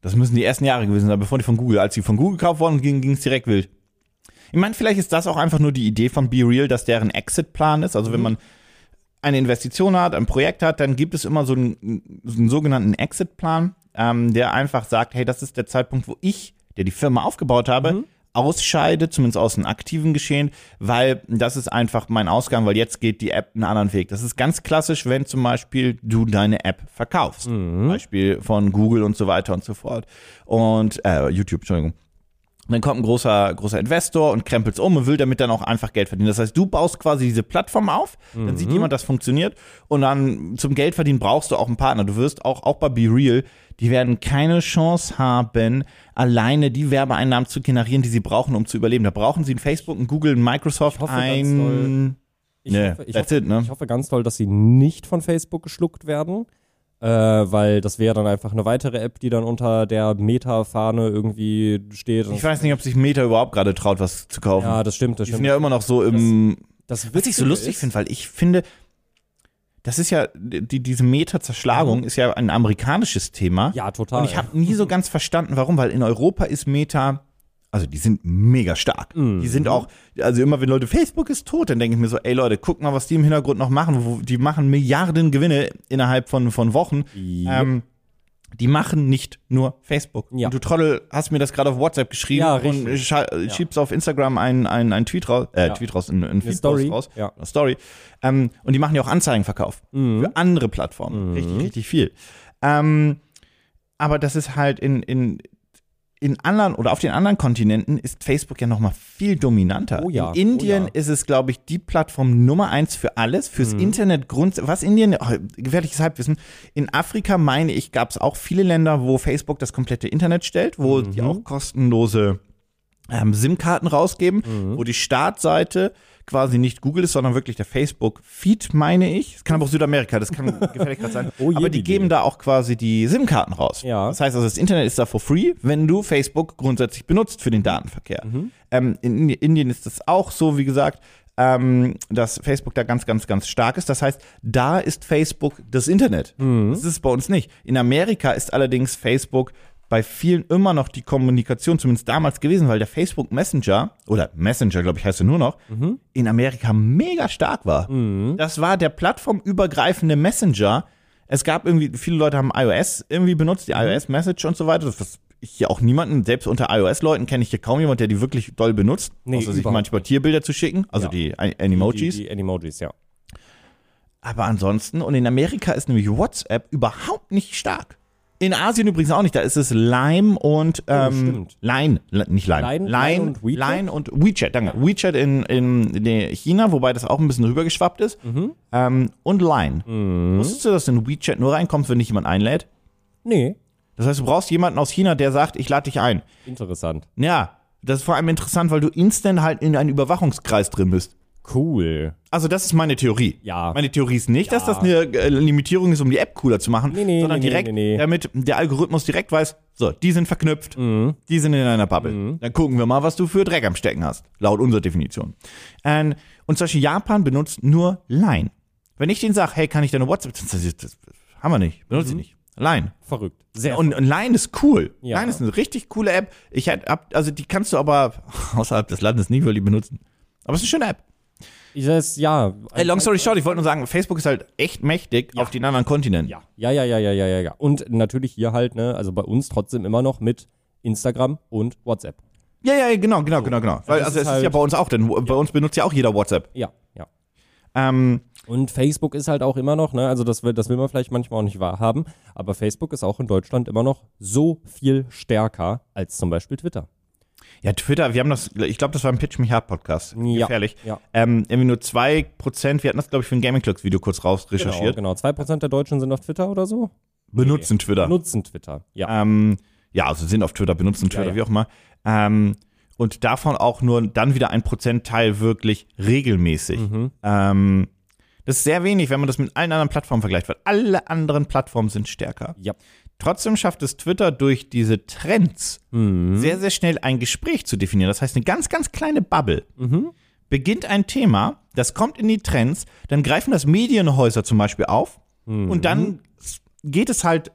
Das müssen die ersten Jahre gewesen sein, bevor die von Google, als die von Google gekauft wurden, ging es direkt wild. Ich meine, vielleicht ist das auch einfach nur die Idee von Be Real, dass deren Exit-Plan ist. Also wenn man eine Investition hat, ein Projekt hat, dann gibt es immer so einen, so einen sogenannten Exit-Plan, ähm, der einfach sagt, hey, das ist der Zeitpunkt, wo ich, der die Firma aufgebaut habe, ausscheide, zumindest aus dem aktiven Geschehen, weil das ist einfach mein Ausgang, weil jetzt geht die App einen anderen Weg. Das ist ganz klassisch, wenn zum Beispiel du deine App verkaufst. Beispiel von Google und so weiter und so fort. Und, äh, YouTube, Entschuldigung. dann kommt ein großer, großer Investor und krempelt's um und will damit dann auch einfach Geld verdienen. Das heißt, du baust quasi diese Plattform auf, dann sieht jemand, das funktioniert und dann zum Geld verdienen brauchst du auch einen Partner. Du wirst auch, auch bei Be Real, die werden keine Chance haben, alleine die Werbeeinnahmen zu generieren, die sie brauchen, um zu überleben. Da brauchen sie ein Facebook, ein Google, ein Microsoft, Ich hoffe ganz ein... Ich, Nee, hoffe, ich, that's hoffe, it, ne? ich hoffe ganz doll, dass sie nicht von Facebook geschluckt werden. Äh, weil das wäre dann einfach eine weitere App, die dann unter der Meta-Fahne irgendwie steht. Ich weiß nicht, ob sich Meta überhaupt gerade traut, was zu kaufen. ja, das stimmt, das die sind stimmt. ja immer noch so im... das Was ich so lustig finde, weil ich finde, das ist ja, die, diese Meta-Zerschlagung ist ja ein amerikanisches Thema. Ja, total. Und ich habe nie so ganz verstanden, warum, weil in Europa ist Meta, also die sind mega stark. Mhm. Die sind auch, also immer wenn Leute, Facebook ist tot, dann denke ich mir so, ey Leute, guck mal, was die im Hintergrund noch machen. Wo, die machen Milliarden Gewinne innerhalb von, von Wochen. Ja. Ähm, die machen nicht nur Facebook. Ja. Und du Trottel hast mir das gerade auf WhatsApp geschrieben Ja, und scha- schiebst auf Instagram einen, einen Tweet raus, äh, Ja. Tweet raus, einen, einen Feed Story. raus, Ja. eine Story. Ähm, und die machen ja auch Anzeigenverkauf Mhm. für andere Plattformen. Richtig, richtig viel. Ähm, aber das ist halt in, in, in anderen oder auf den anderen Kontinenten ist Facebook ja noch mal viel dominanter. Oh ja, In Indien oh ja. ist es, glaube ich, die Plattform Nummer eins für alles, fürs Internet Grund. Was Indien, oh, gefährliches Halbwissen. In Afrika, meine ich, gab es auch viele Länder, wo Facebook das komplette Internet stellt, wo die auch kostenlose ähm, SIM-Karten rausgeben, wo die Startseite quasi nicht Google ist, sondern wirklich der Facebook-Feed, meine ich. Es kann aber auch Südamerika, das kann gefährlich gerade sein. Oh aber die die geben da auch quasi die SIM-Karten raus. Ja. Das heißt also, das Internet ist da for free, wenn du Facebook grundsätzlich benutzt für den Datenverkehr. Ähm, in Indi- Indien ist das auch so, wie gesagt, ähm, dass Facebook da ganz, ganz, ganz stark ist. Das heißt, da ist Facebook das Internet. Das ist es bei uns nicht. In Amerika ist allerdings Facebook bei vielen immer noch die Kommunikation, zumindest damals gewesen, weil der Facebook Messenger, oder Messenger, glaube ich, heißt er nur noch, in Amerika mega stark war. Das war der plattformübergreifende Messenger. Es gab irgendwie, viele Leute haben iOS irgendwie benutzt, die iOS Message und so weiter. Das ich hier auch niemanden, selbst unter iOS-Leuten kenne ich hier kaum jemand, der die wirklich doll benutzt, Nee, außer sich manchmal Tierbilder zu schicken, also Ja. die Animojis. Die, die Animojis, ja. Aber ansonsten, und in Amerika ist nämlich WhatsApp überhaupt nicht stark. In Asien übrigens auch nicht, da ist es Lime und ähm, Oh. Line, Li- nicht Lime, Line- Line, Line und WeChat? Line und WeChat, danke. WeChat in, in, in China, wobei das auch ein bisschen rübergeschwappt ist. Mhm. Ähm, und Line. Wusstest du, dass in WeChat nur reinkommst, wenn dich jemand einlädt? Nee, Das heißt, du brauchst jemanden aus China, der sagt, ich lade dich ein. interessant. Ja, das ist vor allem interessant, weil du instant halt in einen Überwachungskreis drin bist. Cool. Also das ist meine Theorie. Ja. Meine Theorie ist nicht, dass das eine äh, Limitierung ist, um die App cooler zu machen, Nee, nee, sondern nee, direkt, damit der Algorithmus direkt weiß, so, die sind verknüpft, die sind in einer Bubble. Dann gucken wir mal, was du für Dreck am Stecken hast, laut unserer Definition. Ähm, und zum Beispiel Japan benutzt nur Line. Wenn ich denen sage, hey, kann ich deine WhatsApp, das, das, das haben wir nicht, benutze ich nicht. Line. Verrückt. Sehr Und, und Line ist cool. Ja. Line ist eine richtig coole App. Ich hätte, ab- also die kannst du aber außerhalb des Landes nicht wirklich benutzen. Aber es ist eine schöne App. Ich weiß, ja. Ey, long story short, ich wollte nur sagen, Facebook ist halt echt mächtig auf den anderen Kontinenten. Ja, ja, ja, ja, ja, ja, ja, ja. Und natürlich hier halt, ne, also bei uns trotzdem immer noch mit Instagram und WhatsApp. Ja, ja, genau, genau, genau, genau. Weil, das also ist es ist halt- ja bei uns auch, denn bei uns benutzt ja auch jeder WhatsApp. Ja, ja. Ähm, Und Facebook ist halt auch immer noch, ne, also das will, das will man vielleicht manchmal auch nicht wahrhaben, aber Facebook ist auch in Deutschland immer noch so viel stärker als zum Beispiel Twitter. Ja, Twitter, wir haben das, ich glaube, das war ein Pitch Me Hard Podcast. Ja, Gefährlich. ja. Ähm, irgendwie nur 2%, wir hatten das, glaube ich, für ein Gaming Clocks Video kurz raus recherchiert, Genau, genau. 2% der Deutschen sind auf Twitter oder so? benutzen Twitter. Nutzen Twitter. Ja. Ähm, ja, also sind auf Twitter, benutzen Twitter, ja. wie auch immer. Ähm, und davon auch nur dann wieder ein Prozentteil wirklich regelmäßig. Mhm. Ähm, das ist sehr wenig, wenn man das mit allen anderen Plattformen vergleicht, weil alle anderen Plattformen sind stärker. ja. Trotzdem schafft es Twitter durch diese Trends Mhm. sehr, sehr schnell ein Gespräch zu definieren. Das heißt, eine ganz, ganz kleine Bubble. Mhm. Beginnt ein Thema, das kommt in die Trends, dann greifen das Medienhäuser zum Beispiel auf Mhm. und dann geht es halt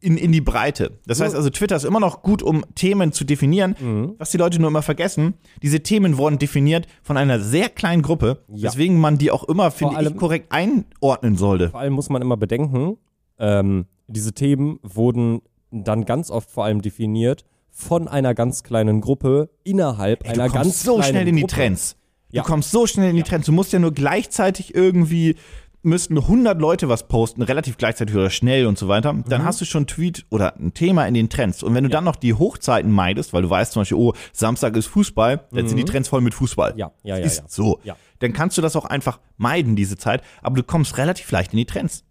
in, in die Breite. Das heißt also, Twitter ist immer noch gut, um Themen zu definieren. Mhm. Was die Leute nur immer vergessen, diese Themen wurden definiert von einer sehr kleinen Gruppe, Ja. weswegen man die auch immer, finde ich, korrekt einordnen sollte. Vor allem muss man immer bedenken, ähm, diese Themen wurden dann ganz oft vor allem definiert von einer ganz kleinen Gruppe innerhalb Du einer kommst ganz so kleinen schnell in die Gruppe. Trends. Ja. Du kommst so schnell in die Trends. Du musst ja nur gleichzeitig irgendwie müssten 100 Leute was posten, relativ gleichzeitig oder schnell und so weiter, dann Mhm. hast du schon einen Tweet oder ein Thema in den Trends. Und wenn du dann noch die Hochzeiten meidest, weil du weißt zum Beispiel, oh, Samstag ist Fußball, dann sind die Trends voll mit Fußball. Mhm. Ja, ja, ja, Ist ja. so. Ja. Dann kannst du das auch einfach meiden, diese Zeit, aber du kommst relativ leicht in die Trends.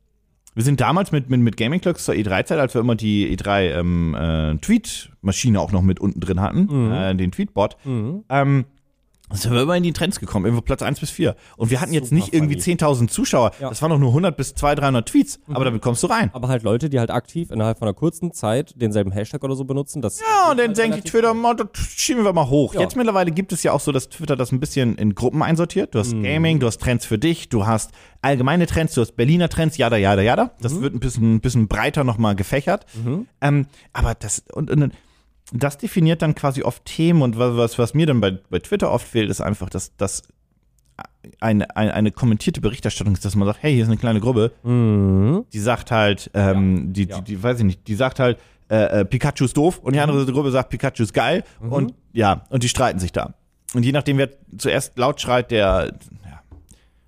Wir sind damals mit, mit, mit Gaming Clocks zur E3-Zeit, als wir immer die E3 ähm, äh, Tweet-Maschine auch noch mit unten drin hatten, Mhm. äh, den Tweetbot, ähm, sind wir immer in die Trends gekommen, irgendwo Platz 1 bis 4. Und wir hatten jetzt Super nicht irgendwie funny. 10.000 Zuschauer, Ja. Mhm. das waren doch nur 100 bis 200, 300 Tweets, aber damit kommst du rein. Aber halt Leute, die halt aktiv innerhalb von einer kurzen Zeit denselben Hashtag oder so benutzen. Das Ja, und dann halt die relativ Twitter, mal, das schieben wir mal hoch. Ja. Jetzt mittlerweile gibt es ja auch so, dass Twitter das ein bisschen in Gruppen einsortiert. Du hast Mhm. Gaming, du hast Trends für dich, du hast allgemeine Trends, du hast Berliner Trends, jada, jada, jada. Mhm. Das wird ein bisschen, ein bisschen breiter nochmal gefächert. Ähm, aber das, und, und das definiert dann quasi oft Themen und was, was, was mir dann bei, bei Twitter oft fehlt, ist einfach, dass, dass eine, eine, eine kommentierte Berichterstattung ist, dass man sagt, hey, hier ist eine kleine Gruppe, Mhm. die sagt halt, ähm, die, Ja. die, die, weiß ich nicht, die sagt halt, äh, äh, Pikachu ist doof und die andere Gruppe sagt, Pikachu ist geil und ja, und die streiten sich da. Und je nachdem, wer zuerst laut schreit, der,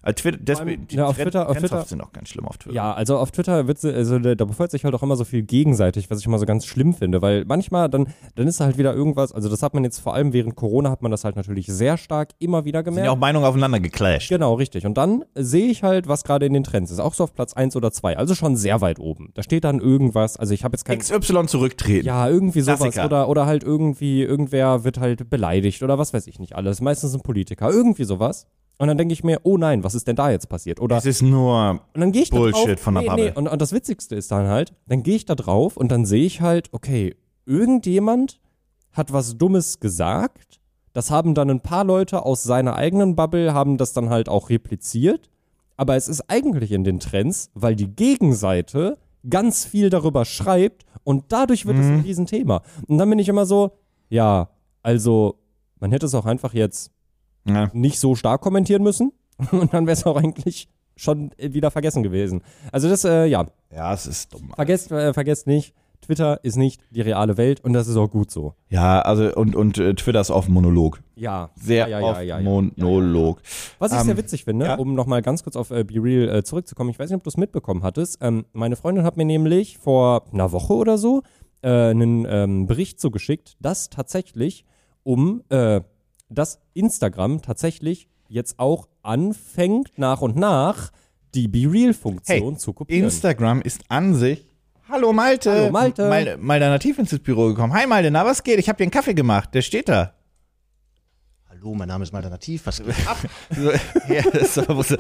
also Twitter, deswegen, die ja, auf Trend- Twitter- auf Twitter- sind auch ganz schlimm auf Twitter. Ja, also auf Twitter wird also da da befeuert sich halt auch immer so viel gegenseitig, was ich immer so ganz schlimm finde, weil manchmal dann dann ist halt wieder irgendwas, also das hat man jetzt vor allem während Corona hat man das halt natürlich sehr stark immer wieder sind gemerkt. ja auch Meinungen aufeinander geclasht. Genau, richtig. Und dann sehe ich halt, was gerade in den Trends ist. Auch so auf Platz 1 oder 2. Also schon sehr weit oben. Da steht dann irgendwas. Also ich habe jetzt kein. XY zurücktreten. Ja, irgendwie sowas. Klassiker. Oder, oder halt irgendwie, irgendwer wird halt beleidigt oder was weiß ich nicht alles. Meistens ein Politiker. Irgendwie sowas. Und dann denke ich mir, oh nein, was ist denn da jetzt passiert? Oder Es ist nur, und dann gehe ich da Bullshit drauf, von der nee, Bubble. Nee, und, und das Witzigste ist dann halt, dann gehe ich da drauf und dann sehe ich halt, okay, irgendjemand hat was Dummes gesagt. Das haben dann ein paar Leute aus seiner eigenen Bubble, haben das dann halt auch repliziert. Aber es ist eigentlich in den Trends, weil die Gegenseite ganz viel darüber schreibt und dadurch wird es Mhm. ein Riesenthema. Und dann bin ich immer so, ja, also man hätte es auch einfach jetzt ja. nicht so stark kommentieren müssen. Und dann wäre es auch eigentlich schon wieder vergessen gewesen. Also das, äh, ja, ja, es ist dumm. vergesst, äh, vergesst nicht, Twitter ist nicht die reale Welt und das ist auch gut so. Ja, also, und, und äh, Twitter ist auf Monolog. Ja. Sehr ja, ja, oft ja. Monolog. Was ich Ähm, sehr witzig finde, um nochmal ganz kurz auf äh, Be Real äh, zurückzukommen, ich weiß nicht, ob du es mitbekommen hattest. Ähm, meine Freundin hat mir nämlich vor einer Woche oder so äh, einen ähm, Bericht zugeschickt, dass tatsächlich um äh, dass Instagram tatsächlich jetzt auch anfängt, nach und nach die Be Real-Funktion Hey, zu kopieren. Instagram ist an sich. Hallo Malte. Hallo, Malte. Mal, Malte nativ ins Büro gekommen. Hi Malte, na was geht? Ich habe dir einen Kaffee gemacht. Der steht da. Hallo, mein Name ist Malta Nativ. Was geht ab? Ja, aber, was,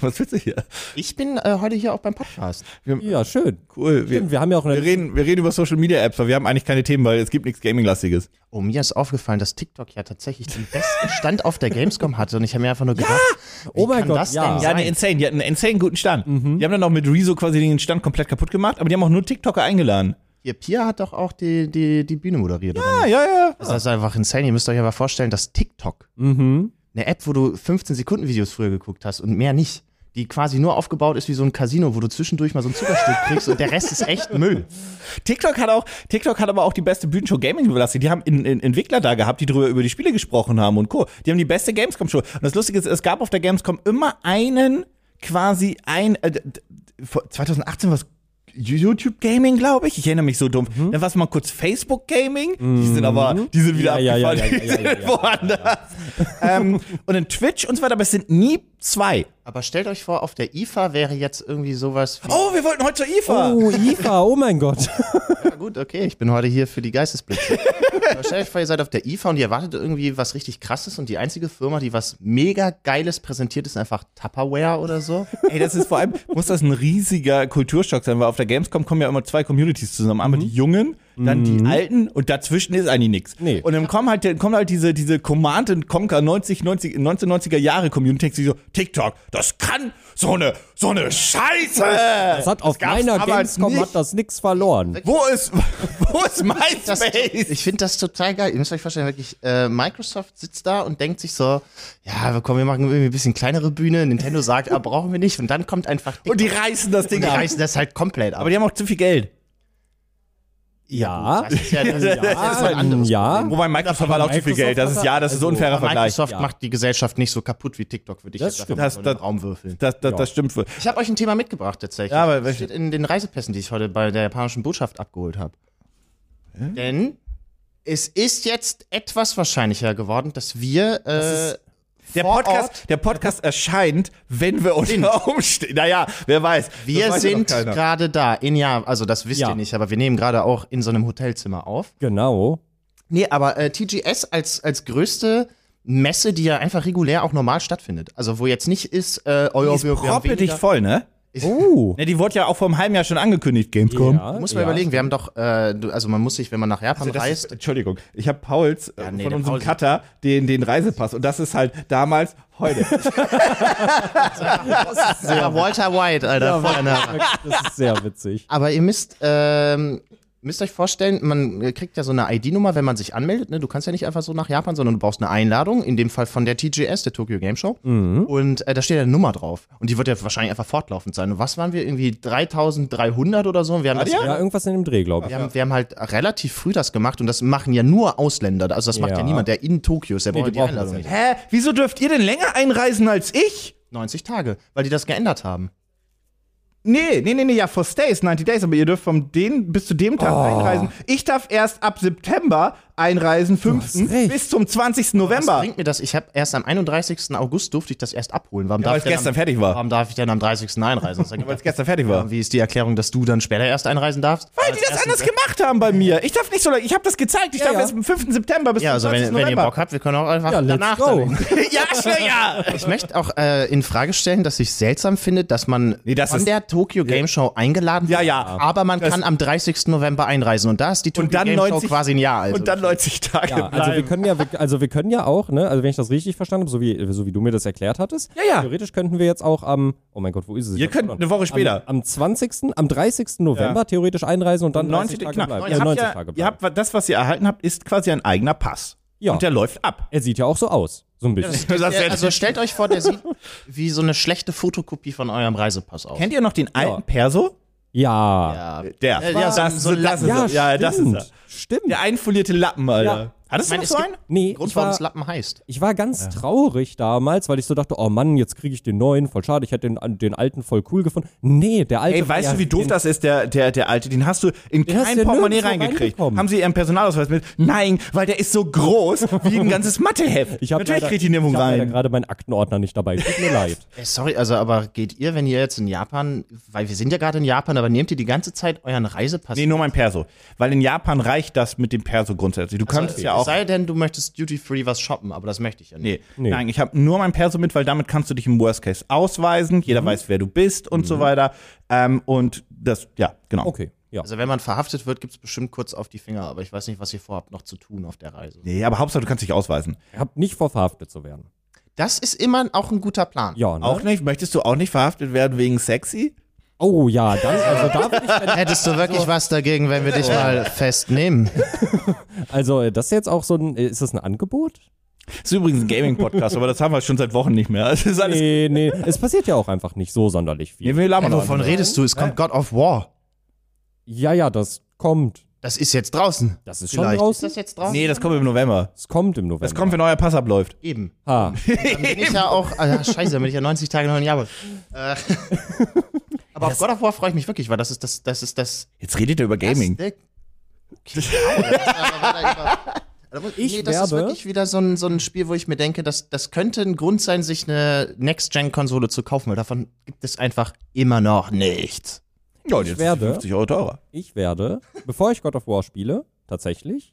was willst du hier? Ich bin äh, heute hier auch beim Podcast. ja, schön. Cool. Wir, Stimmt, wir haben ja auch eine wir, reden, wir reden über Social Media Apps, weil wir haben eigentlich keine Themen, weil es gibt nichts Gaming-lastiges. Oh, mir ist aufgefallen, dass TikTok ja tatsächlich den besten Stand auf der Gamescom hatte. Und ich habe mir einfach nur gedacht, wie Oh mein Gott, das ja. denn Ja, sein? eine insane. Die hatten einen insane guten Stand. Die haben dann auch mit Rezo quasi den Stand komplett kaputt gemacht, aber die haben auch nur TikToker eingeladen. Hier, Pia hat doch auch die, die, die Bühne moderiert. oder nicht? ja, ja. Das ist einfach insane. Ihr müsst euch aber vorstellen, dass TikTok, Mhm. eine App, wo du 15 Sekunden Videos früher geguckt hast und mehr nicht, die quasi nur aufgebaut ist wie so ein Casino, wo du zwischendurch mal so ein Zuckerstück kriegst und der Rest ist echt Müll. TikTok hat auch, TikTok hat aber auch die beste Bühnenshow Gaming überlassen. Die haben in, in Entwickler da gehabt, die drüber über die Spiele gesprochen haben und Co. Die haben die beste Gamescom-Show. Und das Lustige ist, es gab auf der Gamescom immer einen, quasi ein, äh, d- d- vor- 2018 was YouTube Gaming, glaube ich. Ich erinnere mich so dumm. Dann war es mal kurz Facebook Gaming. Die sind aber, die sind wieder Mhm. Ja, abgefallen. ja, ja, die sind woanders. ähm, und dann Twitch und so weiter, aber es sind nie zwei. Aber stellt euch vor, auf der IFA wäre jetzt irgendwie sowas wie, Oh, wir wollten heute zur IFA. Oh, IFA, oh mein Gott. ja gut, okay, ich bin heute hier für die Geistesblitze. Aber stellt euch vor, ihr seid auf der IFA und ihr erwartet irgendwie was richtig krasses und die einzige Firma, die was mega geiles präsentiert, ist einfach Tupperware oder so. Ey, das ist vor allem, muss das ein riesiger Kulturschock sein, weil auf der Gamescom kommen ja immer zwei Communities zusammen. Einmal die Jungen, dann die Alten und dazwischen ist eigentlich nichts. Nee. Und dann kommen halt, kommen halt diese, diese Command and Conquer 90, 90, 1990er Jahre Community, die so, TikTok, das kann so eine, so eine Scheiße. Das hat auf gab's meiner Gamescom nicht. hat das nix verloren. Wo ist, wo ist Das, MySpace? ich finde das total geil. Ihr müsst euch vorstellen, wirklich, äh, Microsoft sitzt da und denkt sich so, ja, komm, wir machen irgendwie ein bisschen kleinere Bühne. Nintendo sagt, ah, brauchen wir nicht. Und dann kommt einfach TikTok. und die reißen das Ding die ab. reißen das halt komplett ab. Aber die haben auch zu viel Geld. Ja. Das ist ja, das ist Ja, ein anderes ja. Wobei Microsoft hat auch zu viel Geld. Das ist ja, das ist ein also- unfairer Vergleich. Microsoft Ja. macht die Gesellschaft nicht so kaputt wie TikTok, würde ich Das jetzt Das- mal so in den das- Raum würfeln. Das, das, Ja. das stimmt wohl. Ich habe euch ein Thema mitgebracht tatsächlich. Ja, aber das steht in den Reisepässen, die ich heute bei der japanischen Botschaft abgeholt habe. Denn es ist jetzt etwas wahrscheinlicher geworden, dass wir äh, Der Podcast, Ort, der Podcast erscheint, wenn wir unter Umständen. Naja, wer weiß. wir sind gerade da in ja, also das wisst Ja. ihr nicht, aber wir nehmen gerade auch in so einem Hotelzimmer auf. Genau. Nee, aber äh, TGS als, als größte Messe, die ja einfach regulär auch normal stattfindet. Also wo jetzt nicht ist, äh, euer Die ist proppelig voll, ne? Oh. Ne, die wurde ja auch vor einem halben Jahr schon angekündigt, Gamescom. Ja, Muss man ja. überlegen, wir haben doch, äh, du- also man muss sich, wenn man nach Japan Also reist, ist, Entschuldigung, ich habe Pauls äh, Ja, nee, von unserem Paul- Cutter den, den Reisepass und das ist halt damals heute. ja, Walter White, Alter. Name. Das ist sehr witzig. Aber ihr müsst, ähm, müsst euch vorstellen, man kriegt ja so eine ID-Nummer, wenn man sich anmeldet. Ne? Du kannst ja nicht einfach so nach Japan, sondern du brauchst eine Einladung, in dem Fall von der TGS, der Tokyo Game Show. Und äh, da steht ja eine Nummer drauf. Und die wird ja wahrscheinlich einfach fortlaufend sein. Und was waren wir? Irgendwie 3300 oder so? Wir haben, das, Ja, irgendwas in dem Dreh, glaube ich. wir, haben, wir haben halt relativ früh das gemacht und das machen ja nur Ausländer. Also das macht ja Ja. niemand, der in Tokio ist. Der braucht die Einladung nicht. Hä? Wieso dürft ihr denn länger einreisen als ich? 90 Tage, weil die das geändert haben. Nee, nee, nee, nee, ja, for stays, 90 days, aber ihr dürft von den bis zu dem Tag einreisen. Ich darf erst ab September einreisen, 5. hast recht. bis zum 20. Was November. bringt mir das? Ich habe erst am 31. August durfte ich das erst abholen. Warum Ja, weil es gestern am, fertig war. Warum darf ich denn am 30. einreisen? Weil es gestern fertig war. Wie ist die Erklärung, dass du dann später erst einreisen darfst? Weil die das anders gemacht haben bei mir. Ich darf nicht so lange, ich habe das gezeigt. Ich darf ja. erst am 5. September bis Ja, zum also 20. wenn, wenn ihr November. Bock habt, wir können auch einfach Ja, danach. go. ja, schnell, ja. Ich möchte auch äh, in Frage stellen, dass ich seltsam finde, dass man Nee, das von der Tokyo Game Show eingeladen Ja, wird, ja. aber man Das- kann am 30. November einreisen und da ist die Tokyo Game 90 Show quasi ein Jahr alt. Und dann 90 Tage Ja, also wir bleiben. können ja, also wir können ja auch, ne, also wenn ich das richtig verstanden habe, so wie, so wie du mir das erklärt hattest, Ja, ja. theoretisch könnten wir jetzt auch am, oh mein Gott, wo ist es? Ihr könnt eine Woche später. Am, am 20., am 30. November Ja. theoretisch einreisen und dann 90 90 Tage genau. bleiben. Ihr, Ja, habt 90 ja, Tage ihr bleiben. habt das, was ihr erhalten habt, ist quasi ein eigener Pass. Ja. Und der läuft ab. Er sieht ja auch so aus, so ein bisschen. Das Der, also stellt euch vor, der sieht wie so eine schlechte Fotokopie von eurem Reisepass aus. Kennt ihr noch den alten Ja. Perso? Ja. ja. Der. Ja, so- das, so ein das ist Ja, er. ja, das ist er. Stimmt. Der einfolierte Lappen, Alter. Ja. Hattest Ich du noch es so einen? Nee, Grund, ich warum war, es Lappen heißt. ich war ganz traurig damals, weil ich so dachte, oh Mann, jetzt kriege ich den neuen, voll schade, ich hätte den, den alten voll cool gefunden. Nee, der alte Ey, weißt ja du, wie doof den- das ist, der, der, der alte? Den hast du in kein ja Portemonnaie nirgendwo reingekriegt. Haben sie ihren Personalausweis mit? Nein, weil der ist so groß wie ein ganzes Matheheft. Ich hab Natürlich leider, kriegt die nirgendwo ich hab leider rein. gerade meinen Aktenordner nicht dabei. Tut mir leid. Ey, sorry, also aber geht ihr, wenn ihr jetzt in Japan, weil wir sind ja gerade in Japan, aber nehmt ihr die ganze Zeit euren Reisepass? Nee, nur mein Perso. Weil in Japan reicht das mit dem Perso grundsätzlich. Du kannst ja Es auch. sei denn, du möchtest Duty Free was shoppen, aber das möchte ich ja nicht. Nee, Nee. nein, ich habe nur mein Perso mit, weil damit kannst du dich im Worst Case ausweisen. Jeder Mhm. weiß, wer du bist und so weiter. Ähm, und das, ja, genau. Okay, ja. Also wenn man verhaftet wird, gibt es bestimmt kurz auf die Finger, aber ich weiß nicht, was ihr vorhabt noch zu tun auf der Reise. Nee, aber Hauptsache, du kannst dich ausweisen. Ich hab nicht vor, verhaftet zu werden. Das ist immer auch ein guter Plan. Ja, ne? Auch nicht? Möchtest du auch nicht verhaftet werden wegen sexy? Oh ja, dann, also da würde ich, wenn, Hättest du wirklich was dagegen, wenn wir dich mal festnehmen? also äh, das ist jetzt auch so ein, äh, ist das ein Angebot? Das ist übrigens ein Gaming-Podcast, aber das haben wir schon seit Wochen nicht mehr. Das ist alles. Nee, nee, es passiert ja auch einfach nicht so sonderlich viel. Nee, noch Wovon redest du? Es kommt God of War. Ja, ja, das kommt. Das ist jetzt draußen. Das ist schon Vielleicht. draußen. Ist das jetzt draußen? Nee, das kommt im November. Es kommt im November. Das kommt, wenn euer Pass abläuft. Eben. Ha. Dann bin ich ja auch, ah, scheiße, dann bin ich ja 90 Tage noch in Japan. Äh, aber auf God of War freue ich mich wirklich, weil das ist das, das ist das. Jetzt redet ihr über Gaming. Das, okay, wow, das Aber Ich nee, das ist wirklich wieder so ein, so ein Spiel, wo ich mir denke, das, das könnte ein Grund sein, sich eine Next-Gen-Konsole zu kaufen, weil davon gibt es einfach immer noch nichts. Ja, und jetzt werde- 50 Euro teurer. Ich werde, bevor ich God of War spiele, tatsächlich,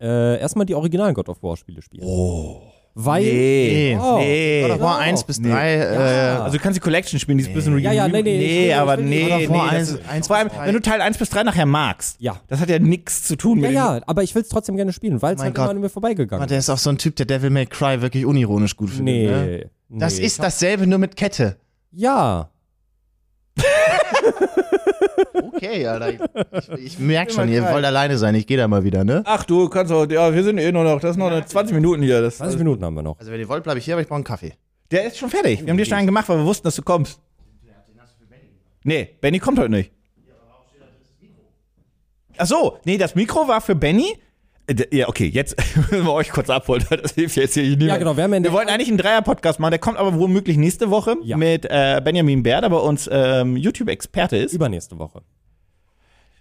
äh, erstmal die originalen God of War Spiele spielen. Oh. Weil. Nee, Oh. nee. Of War Ja. 1 bis Nee. 3, äh, Also du kannst die Collection spielen, die ist ein bisschen Ja, ja, nee, nee, will- aber nee, of nee. War das 1 ist, 1 vor allem, bis 3. wenn du Teil 1 bis 3 nachher magst, Ja. das hat ja nichts zu tun Ja, mit ja, aber ich will es trotzdem gerne spielen, weil es halt Gott. immer an mir vorbeigegangen Aber der ist auch so ein Typ, der Devil May Cry wirklich unironisch gut findet. Nee. Ne? Das nee. ist dasselbe, nur mit Kette. Ja. Okay, Alter. Ich, ich, merke schon, ihr wollt alleine sein. Ich gehe da mal wieder, ne? Ach du kannst auch, ja, wir sind eh nur noch, das sind noch 20 Minuten hier. Das, 20 Minuten haben wir noch. Also, wenn ihr wollt, bleibe ich hier, aber ich brauche einen Kaffee. Der ist schon fertig. Wir haben dir schon einen gemacht, weil wir wussten, dass du kommst. Nee, Benny kommt heute nicht. Ach so, nee, das Mikro war für Benny. Äh, Ja, okay, jetzt müssen wir euch kurz abholen. Das hilft jetzt hier nicht. Ja, genau, wir haben Wir wollten eigentlich einen Dreier-Podcast machen, der kommt aber womöglich nächste Woche Ja. mit äh, Benjamin Bär, der bei uns ähm, YouTube-Experte ist. Übernächste Woche.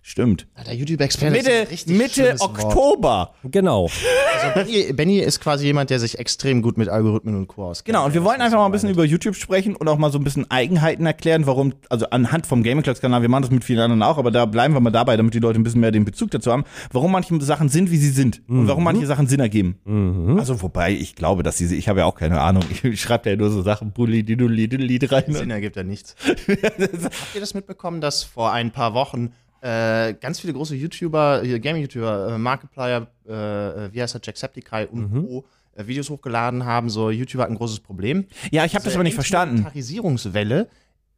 Stimmt. Der YouTube-Experte ist Mitte, Mitte schlimmes Wort. Oktober. Genau. Also Benny, Benny ist quasi jemand, der sich extrem gut mit Algorithmen und Co. auskennt. Genau, und wir wollten ist einfach mal ein bisschen über YouTube sprechen und auch mal so ein bisschen Eigenheiten erklären, warum, also anhand vom Gaming Clubs Kanal, wir machen das mit vielen anderen auch, aber da bleiben wir mal dabei, damit die Leute ein bisschen mehr den Bezug dazu haben, warum manche Sachen sind, wie sie sind und warum manche Sachen Sinn ergeben. Also wobei, ich glaube, dass diese, ich habe ja auch keine Ahnung, ich schreibe ja nur so Sachen, Bulli, Diduli, Diduli rein. Sinn ergibt ja nichts. Habt ihr das mitbekommen, dass vor ein paar Wochen äh, ganz viele große YouTuber, Gaming-YouTuber, äh, Markiplier, äh, äh, wie heißt er, Jacksepticeye und Co. Äh, Videos hochgeladen haben, so YouTuber hat ein großes Problem. Ja, ich habe das aber nicht verstanden. Monetarisierungswelle.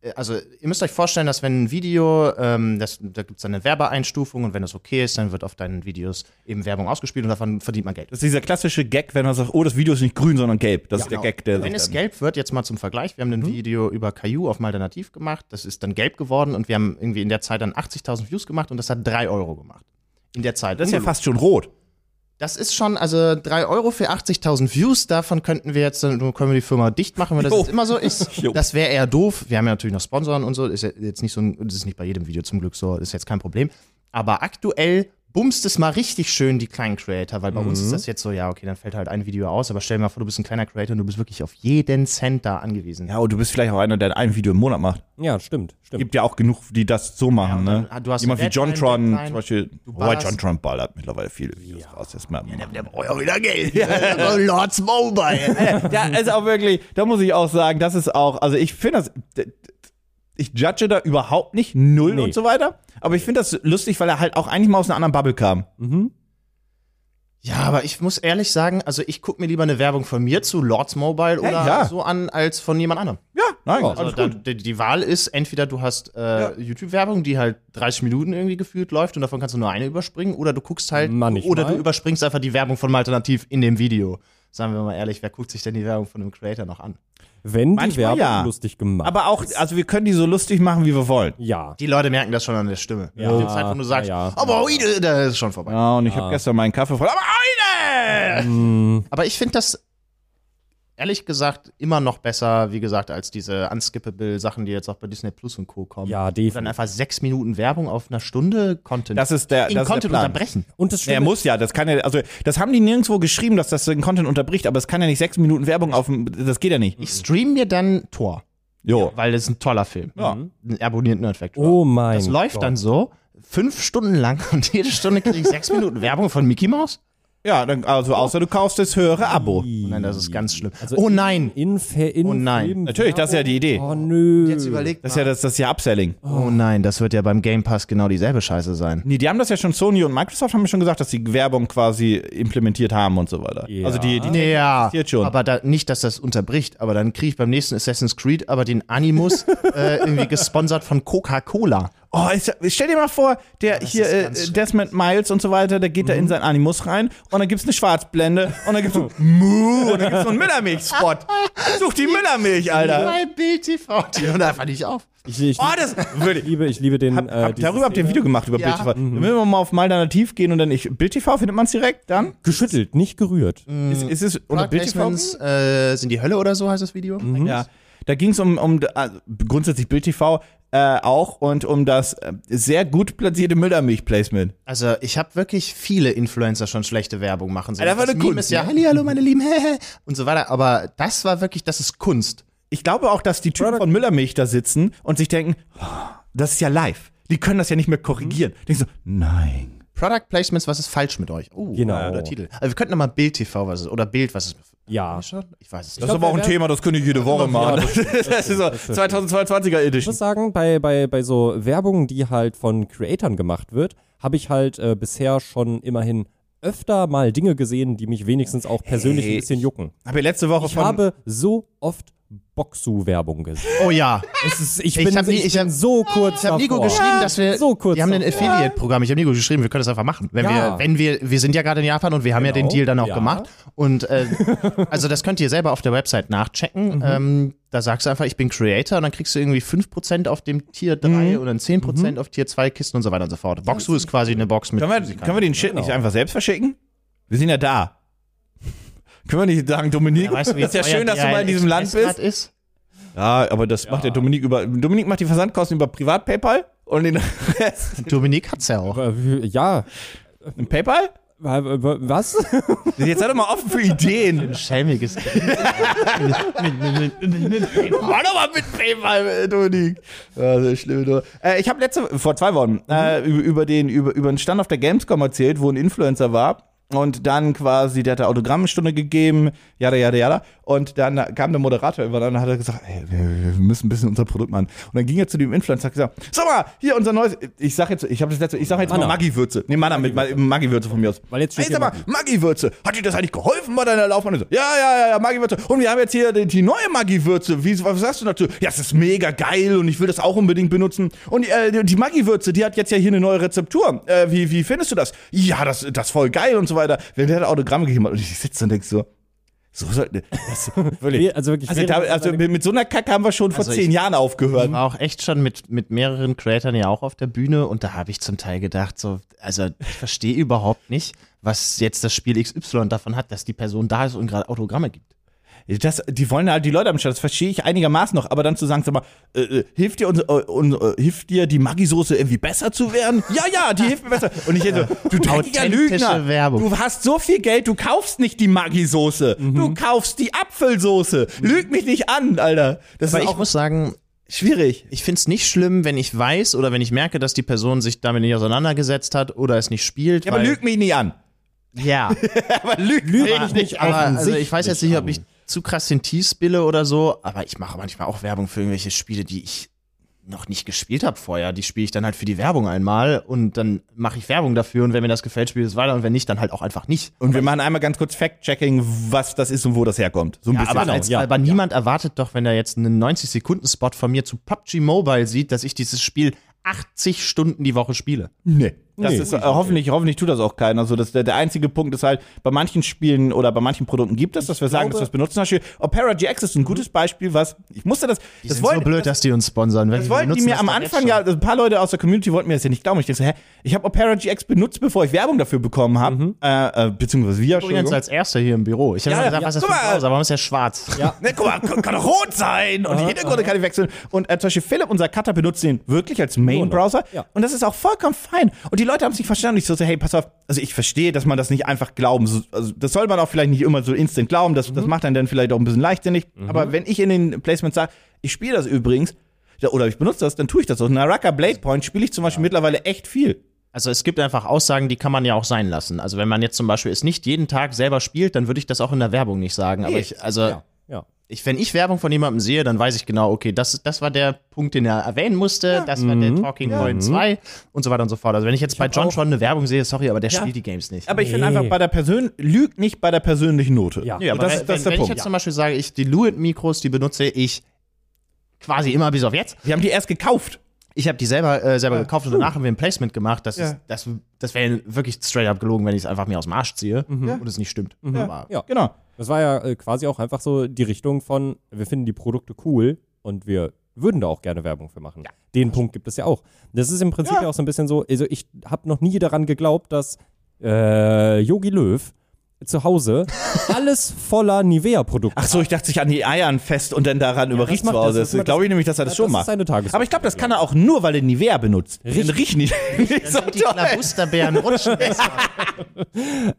Äh, Also, ihr müsst euch vorstellen, dass wenn ein Video, ähm, das, da gibt es eine Werbeeinstufung und wenn das okay ist, dann wird auf deinen Videos eben Werbung ausgespielt und davon verdient man Geld. Das ist dieser klassische Gag, wenn man sagt, oh, das Video ist nicht grün, sondern gelb. Das ist der Gag, der Wenn es gelb wird, jetzt mal zum Vergleich, wir haben ein Video über Caillou auf Malternativ gemacht, das ist dann gelb geworden und wir haben irgendwie in der Zeit dann 80.000 Views gemacht und das hat 3 Euro gemacht. In der Zeit. Das ist ja fast schon rot. Das ist schon, also 3 Euro für 80.000 Views, davon könnten wir jetzt, dann können wir die Firma dicht machen, wenn das jetzt immer so ist. Jo. Das wäre eher doof. Wir haben ja natürlich noch Sponsoren und so, ist jetzt nicht so, ein, das ist nicht bei jedem Video zum Glück so, ist jetzt kein Problem. Aber aktuell bumst es mal richtig schön die kleinen Creator, weil bei uns ist das jetzt so, ja, okay, dann fällt halt ein Video aus, aber stell dir mal vor, du bist ein kleiner Creator und du bist wirklich auf jeden Cent da angewiesen. Ja, und du bist vielleicht auch einer, der ein Video im Monat macht. Ja, stimmt, stimmt. Gibt ja auch genug, die das so machen, Ja, ne? du hast Jemand wie John Tron, zum Beispiel. Wobei John Tron ballert mittlerweile viele Videos raus. Das mal, Der braucht auch wieder Geld. Lords Mobile. ja, ist auch wirklich, da muss ich auch sagen, das ist auch, also ich finde das, ich judge da überhaupt nicht, null Nee. und so weiter. Aber ich finde das lustig, weil er halt auch eigentlich mal aus einer anderen Bubble kam. Ja, aber ich muss ehrlich sagen, also ich gucke mir lieber eine Werbung von mir zu Lords Mobile oder ja. so an, als von jemand anderem. Ja, nein, Also alles dann, gut. die, die Wahl ist, entweder du hast äh, YouTube-Werbung, die halt 30 Minuten irgendwie gefühlt läuft und davon kannst du nur eine überspringen, oder du guckst halt, Manchmal. oder du überspringst einfach die Werbung von Alternativ in dem Video. Sagen wir mal ehrlich, wer guckt sich denn die Werbung von einem Creator noch an? Wenn die Manchmal Werbung ja. lustig gemacht. Aber auch, also wir können die so lustig machen, wie wir wollen. ja. Die Leute merken das schon an der Stimme. Ja. In dem Zeit, wo du sagst, ja, ja. aber heute, da ist schon vorbei. Ja, und ich habe gestern meinen Kaffee voll. Aber eine! Aber ich finde das ehrlich gesagt immer noch besser, wie gesagt, als diese unskippable Sachen, die jetzt auch bei Disney Plus und Co. kommen. Ja, Wo Dann definitiv. einfach sechs Minuten Werbung auf einer Stunde Content. Das ist der, in das ist der Content Plan. unterbrechen. Und das Ja, er Schlimme muss ja, das kann ja, also das haben die nirgendwo geschrieben, dass das den Content unterbricht, aber es kann ja nicht sechs Minuten Werbung auf dem, das geht ja nicht. Ich stream mir dann Tor, Jo. weil das ist ein toller Film. Ja. Ein abonniert Nerd Factor. Oh mein Das läuft Gott. dann so, fünf Stunden lang und jede Stunde kriege ich sechs Minuten Werbung von Mickey Mouse. Ja, dann, also außer du kaufst das höhere Abo. Oh nein, das ist ganz schlimm. Also oh nein. In, Fe- in Oh nein. Natürlich, das ist ja die Idee. Oh nö. Jetzt überlegt Das ist ja das, das ist ja Upselling. Oh nein, das wird ja beim Game Pass genau dieselbe Scheiße sein. Nee, die haben das ja schon, Sony und Microsoft haben mir schon gesagt, dass die Werbung quasi implementiert haben und so weiter. Ja. Also die, die Ja, existiert schon. aber da, nicht, dass das unterbricht, aber dann kriege ich beim nächsten Assassin's Creed aber den Animus äh, irgendwie gesponsert von Coca-Cola. Oh, ist, ja- stell dir mal vor, der das hier äh. Desmond Miles und so weiter, der geht da in sein Animus rein und dann gibt's eine Schwarzblende und dann gibt's so Muh und dann gibt's so einen Müllermilch-Spot. Such die Müllermilch, Alter. Bei Bild TV. Die hören einfach nicht auf. Ich, ich, Oh, das ich liebe, ich liebe den. Hab, äh, hab, darüber habt ihr ein. Video gemacht über Ja. Bild TV. Dann müssen wir mal auf Malternativ gehen und dann ich. Bild TV findet man es direkt dann? Geschüttelt, nicht gerührt. Ist, ist es Product Bild TV? Äh, sind die Hölle oder so heißt das Video. Ja. Da ging es um, um also grundsätzlich Bild TV äh, auch und um das äh, sehr gut platzierte Müllermilch-Placement. Also ich habe wirklich viele Influencer schon schlechte Werbung machen sehen. War das eine Meme Kunst, ist ja? Halli, hallo meine Lieben, hehe, und so weiter. Aber das war wirklich, das ist Kunst. Ich glaube auch, dass die Typen von Müllermilch da sitzen und sich denken, oh, das ist ja live. Die können das ja nicht mehr korrigieren. Denken so, nein. Product Placements, was ist falsch mit euch? Oh, Genau. Oder Titel. Also wir könnten noch mal Bild TV, was ist, oder Bild, was ist. Ja. Schon? Ich weiß es nicht. Das ist aber auch ein Thema, das könnte ich jede Woche machen. Das ist so 2022er Ich Edition. muss sagen, bei, bei, bei so Werbung, die halt von Creatoren gemacht wird, habe ich halt äh, bisher schon immerhin öfter mal Dinge gesehen, die mich wenigstens auch persönlich Hey, ein bisschen jucken. Habe ich letzte Woche Ich von habe so oft Boxu-Werbung gesehen. Oh ja. Es ist, ich Ich bin, hab nie- ich ich bin hab- so kurz Ich habe Nico geschrieben, dass wir. so kurz die haben ein. Affiliate-Programm. Ich habe Nico geschrieben, wir können das einfach machen. Wenn Ja. wir, wenn wir, wir sind ja gerade in Japan und wir haben ja den Genau, Deal dann auch ja. gemacht. Und äh, also das könnt ihr selber auf der Website nachchecken. Ähm, da sagst du einfach, ich bin Creator und dann kriegst du irgendwie 5% auf dem Tier 3 und dann 10% auf Tier 2 Kisten und so weiter und so fort. Boxu ist quasi eine Box mit. Können wir, können wir den Shit nicht Genau. einfach selbst verschicken? Wir sind ja da. Können wir nicht sagen, Dominik, Ja, weißt du, ist ja schön, dass du mal in diesem Land bist. Ist? Ja, aber das macht der Dominik über. Dominik macht die Versandkosten über Privat-PayPal und den Rest Dominik hat's ja auch. Ja, in PayPal? wa- wa- was? Jetzt sei doch mal offen für Ideen. Schelmiges. Mach doch mal mit PayPal, Dominik. Ja, sehr schlimm. Du. Äh, ich habe letzte, vor zwei Wochen, äh, über, über, den, über, über einen Stand auf der Gamescom erzählt, wo ein Influencer war. Und dann quasi, der hat eine Autogrammstunde gegeben, jada, jada, jada. Und dann kam der Moderator über und hat er gesagt, ey, wir, müssen ein bisschen unser Produkt machen. Und dann ging er zu dem Influencer und hat gesagt, sag mal, hier unser neues, ich sag jetzt, ich habe das letzte, ich sag jetzt mal Manna. Maggi-Würze. Nee, Manna mit Maggi-Würze von mir aus. Weil jetzt steht Ey, sag mal, Maggi-Würze, hat dir das eigentlich geholfen bei deiner Laufbahn? Und so, ja, ja, ja, ja, Maggi-Würze. Und wir haben jetzt hier die, die neue Maggi-Würze. Wie, was sagst du dazu? Ja, es ist mega geil und ich will das auch unbedingt benutzen. Und äh, die- die Maggi-Würze, die hat jetzt ja hier eine neue Rezeptur. Äh, wie, wie findest du das? Ja, das, das ist voll geil und so weiter. Wenn der hat Autogramme gegeben hat und ich sitze und denk so, so soll, das, wirklich. Also wirklich, Also, da, also mit so einer Kacke haben wir schon vor Also zehn ich- Jahren aufgehört. war auch echt schon mit, mit mehreren Creatoren ja auch auf der Bühne und da habe ich zum Teil gedacht, so, also ich verstehe überhaupt nicht, was jetzt das Spiel XY davon hat, dass die Person da ist und gerade Autogramme gibt. Das, die wollen halt die Leute am Start, das verstehe ich einigermaßen noch, aber dann zu sagen, sag mal, äh, äh, hilft dir, uns, äh, un, äh, hilft dir die Maggi-Soße irgendwie besser zu werden? Ja, ja, die hilft mir besser. Und ich hätte, so, du dreckiger Lügner, Werbung. du hast so viel Geld, du kaufst nicht die Maggi-Soße, du kaufst die Apfelsoße. Lüg mich nicht an, Alter. Das Aber ist ich muss sagen, schwierig. ich finde es nicht schlimm, wenn ich weiß oder wenn ich merke, dass die Person sich damit nicht auseinandergesetzt hat oder es nicht spielt. Ja, aber lüg mich nicht an. Ja, aber lüg, Lüg mich nicht aber also ich weiß jetzt nicht, ob ich zu krass den Tee spille oder so, aber ich mache manchmal auch Werbung für irgendwelche Spiele, die ich noch nicht gespielt habe vorher. Die spiele ich dann halt für die Werbung einmal und dann mache ich Werbung dafür und wenn mir das gefällt, spiele ich es weiter und wenn nicht, dann halt auch einfach nicht. Und wir machen einmal ganz kurz Fact-Checking, was das ist und wo das herkommt. So ein Ja, bisschen. aber, genau, als, ja, aber niemand erwartet doch, wenn er jetzt einen 90-Sekunden-Spot von mir zu PUBG Mobile sieht, dass ich dieses Spiel 80 Stunden die Woche spiele. Nee. Das Nee. ist äh, hoffentlich, hoffentlich tut das auch keiner. Also das, der, der einzige Punkt ist halt, bei manchen Spielen oder bei manchen Produkten gibt es, dass wir sagen, dass wir es benutzen. Zum Beispiel Opera GX ist ein gutes Beispiel, was ich musste das. Die das sind so blöd, dass die uns sponsern. das wollten die mir am Anfang ja, ein paar Leute aus der Community wollten mir das ja nicht glauben. Ich dachte so, hä, ich habe Opera GX benutzt, bevor ich Werbung dafür bekommen habe. Äh, äh, beziehungsweise wir, Übrigens Entschuldigung. als erster hier im Büro. Ich habe Ja, ja, gesagt, ja, was ist das für ein mal. Browser? Warum ist der schwarz? Ja. Ne, guck mal, kann, kann doch rot sein und die Hintergründe kann ich wechseln. Und äh, zum Beispiel Philipp, unser Cutter, benutzt den wirklich als Main-Browser. Ja. Und das ist auch vollkommen fein. Und die Leute haben es nicht verstanden. Ich so, hey, pass auf. Also ich verstehe, dass man das nicht einfach glauben. So, also das soll man auch vielleicht nicht immer so instant glauben. Das, das macht einen dann vielleicht auch ein bisschen leichtsinnig. Aber wenn ich in den Placements sage, ich spiele das übrigens, ja, oder ich benutze das, dann tue ich das. Und Naraka Blade Point spiele ich zum Beispiel mittlerweile echt viel. Also es gibt einfach Aussagen, die kann man ja auch sein lassen. Also wenn man jetzt zum Beispiel es nicht jeden Tag selber spielt, dann würde ich das auch in der Werbung nicht sagen. Aber Nee. ich, also Ja, ja. ich, wenn ich Werbung von jemandem sehe, dann weiß ich genau, okay, das, das war der Punkt, den er erwähnen musste, das war der Talking Point 2 und so weiter und so fort. Also wenn ich jetzt bei John schon eine Werbung sehe, sorry, aber der Ja. spielt die Games nicht. Aber ich finde Nee. einfach bei der Persön lügt nicht bei der persönlichen Note. Ja. Nee, aber das, wenn, das ist der wenn ich Punkt. jetzt zum Beispiel sage, ich die Luit-Mikros, die benutze ich quasi immer bis auf jetzt. Wir haben die erst gekauft. Ich habe die selber, äh, selber gekauft und danach haben wir ein Placement gemacht. Das, Ja. ist, das, das wäre wirklich straight up gelogen, wenn ich es einfach mir aus dem Arsch ziehe und es nicht stimmt. Aber Ja. Genau. Das war ja äh, quasi auch einfach so die Richtung von, wir finden die Produkte cool und wir würden da auch gerne Werbung für machen. Den Punkt gibt es ja auch. Das ist im Prinzip ja, Ja. auch so ein bisschen so, also ich habe noch nie daran geglaubt, dass äh, Yogi Löw zu Hause alles voller Nivea-Produkte Ach so, ich dachte sich an die Eiern fest und dann daran über das riecht zu das Hause. Das immer glaube ich nämlich, dass er das, das schon ist macht. Aber ich glaube, das kann er auch nur, weil er Nivea benutzt. Dann riecht nicht, nicht so sind die. Klabusterbären rutschen besser.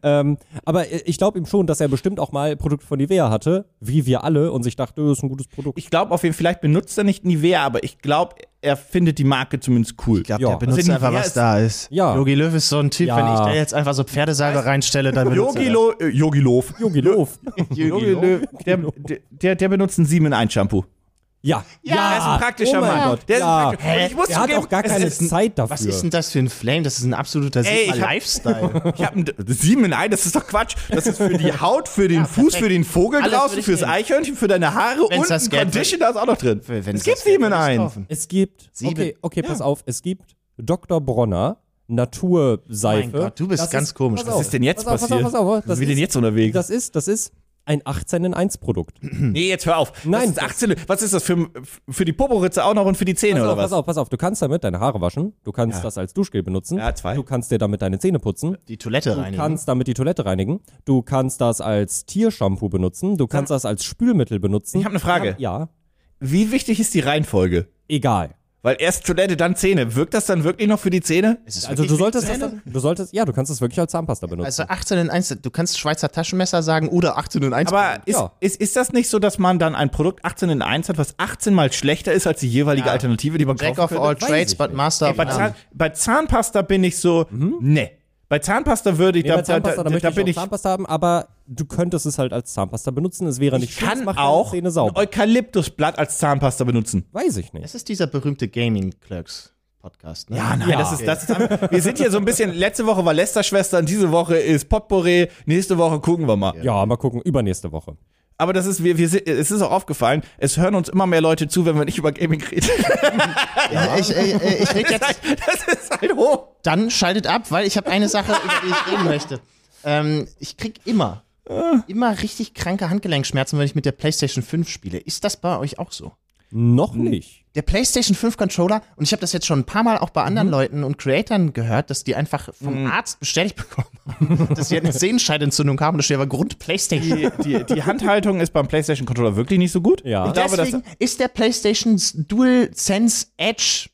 Ähm, aber ich glaube ihm schon, dass er bestimmt auch mal Produkte von Nivea hatte, wie wir alle, und sich dachte, das ist ein gutes Produkt. Ich glaube auf jeden Fall, vielleicht benutzt er nicht Nivea, aber ich glaube, er findet die Marke zumindest cool. Ich glaube, Ja. der benutzt Also einfach, was ist- da ist. Ja. Yogi Löw ist so ein Typ, Ja. wenn ich da jetzt einfach so Pferdesalbe reinstelle, dann benutzt Yogi er äh, Yogi Löw. Yogi Löw. Yogi Löw, der, der, der benutzt ein 7 in 1 Shampoo. Ja. Ja, Der ist ein praktischer oh mein Mann. Gott. Der ist ja. ein praktischer- Und ich muss er hat auch gar keine ist ein- Zeit dafür. Was ist denn das für ein Flame? Das ist ein absoluter Ey, ich hab- Lifestyle. Ich habe sieben in ein, das ist doch Quatsch. Das ist für die Haut, für den Fuß, perfekt. für den Vogel Alles draußen, fürs nehmen. Eichhörnchen, für deine Haare Wenn's und das ein Geld Conditioner ist auch noch drin. Es gibt sieben in ein. Es gibt, Sieben. okay, okay, pass auf, es gibt Dr. Bronner, Naturseife. Mein Gott, du bist Das ganz ist- komisch. pass Was auf, ist denn jetzt pass auf, passiert? Pass auf, pass auf, Was das ist denn jetzt unterwegs? Das ist, das ist ein 18 in 1 Produkt. nee, jetzt hör auf. Nein, ist 18, was ist das für, für die Poporitze auch noch und für die Zähne Pass oder auf, was? pass auf, pass auf, du kannst damit deine Haare waschen, du kannst Ja. das als Duschgel benutzen, Ja, zwei. du kannst dir damit deine Zähne putzen, Die Toilette du reinigen. kannst damit die Toilette reinigen, du kannst das als Tiershampoo benutzen, du kannst das als Spülmittel benutzen. Ich hab eine Frage. Ja, Wie wichtig ist die Reihenfolge? egal. Weil erst Toilette, dann Zähne. Wirkt das dann wirklich noch für die Zähne? Also du solltest das dann, du solltest, ja, du kannst es wirklich als Zahnpasta benutzen. Also 18 in 1, du kannst Schweizer Taschenmesser sagen oder 18 in 1. Aber ist, Ja. ist, ist das nicht so, dass man dann ein Produkt 18 in 1 hat, was 18 mal schlechter ist als die jeweilige Ja. Alternative, die man Jack kaufen of könnte? all trades, but master of Bei. Zahn, bei Zahnpasta bin ich so, ne. Bei Zahnpasta würde ich, Nee, da, bei Zahnpasta, da, da, da, möchte da ich bin auch ich, Zahnpasta haben, aber du könntest es halt als Zahnpasta benutzen. Es wäre nicht ich schlimm, kann macht auch Zähne ein. Eukalyptusblatt als Zahnpasta benutzen. Weiß ich nicht. Das ist dieser berühmte Gaming Clerks Podcast, ne? Ja, nein, Ja. das ist, das ist, wir sind hier so ein bisschen, letzte Woche war Lester-Schwestern, diese Woche ist Potpourri, nächste Woche gucken wir mal. Ja, mal gucken, übernächste Woche. Aber das ist, wir, wir es ist auch aufgefallen, es hören uns immer mehr Leute zu, wenn wir nicht über Gaming reden. Ja, ich, äh, äh, ich rede jetzt, Das ist halt hoch. dann schaltet ab, weil ich habe eine Sache, über die ich reden möchte. Ähm, ich krieg immer, immer richtig kranke Handgelenkschmerzen, wenn ich mit der PlayStation 5 spiele. Ist das bei euch auch so? Noch nicht. Der PlayStation 5 Controller, und ich habe das jetzt schon ein paar Mal auch bei anderen Leuten und Creatoren gehört, dass die einfach vom Arzt bestätigt bekommen haben, dass sie eine Sehenscheidentzündung haben. Das steht aber Grund PlayStation. Die, die, die Handhaltung ist beim PlayStation Controller wirklich nicht so gut. Ja. Ich glaube, dass, Deswegen ist der PlayStation Dual Sense Edge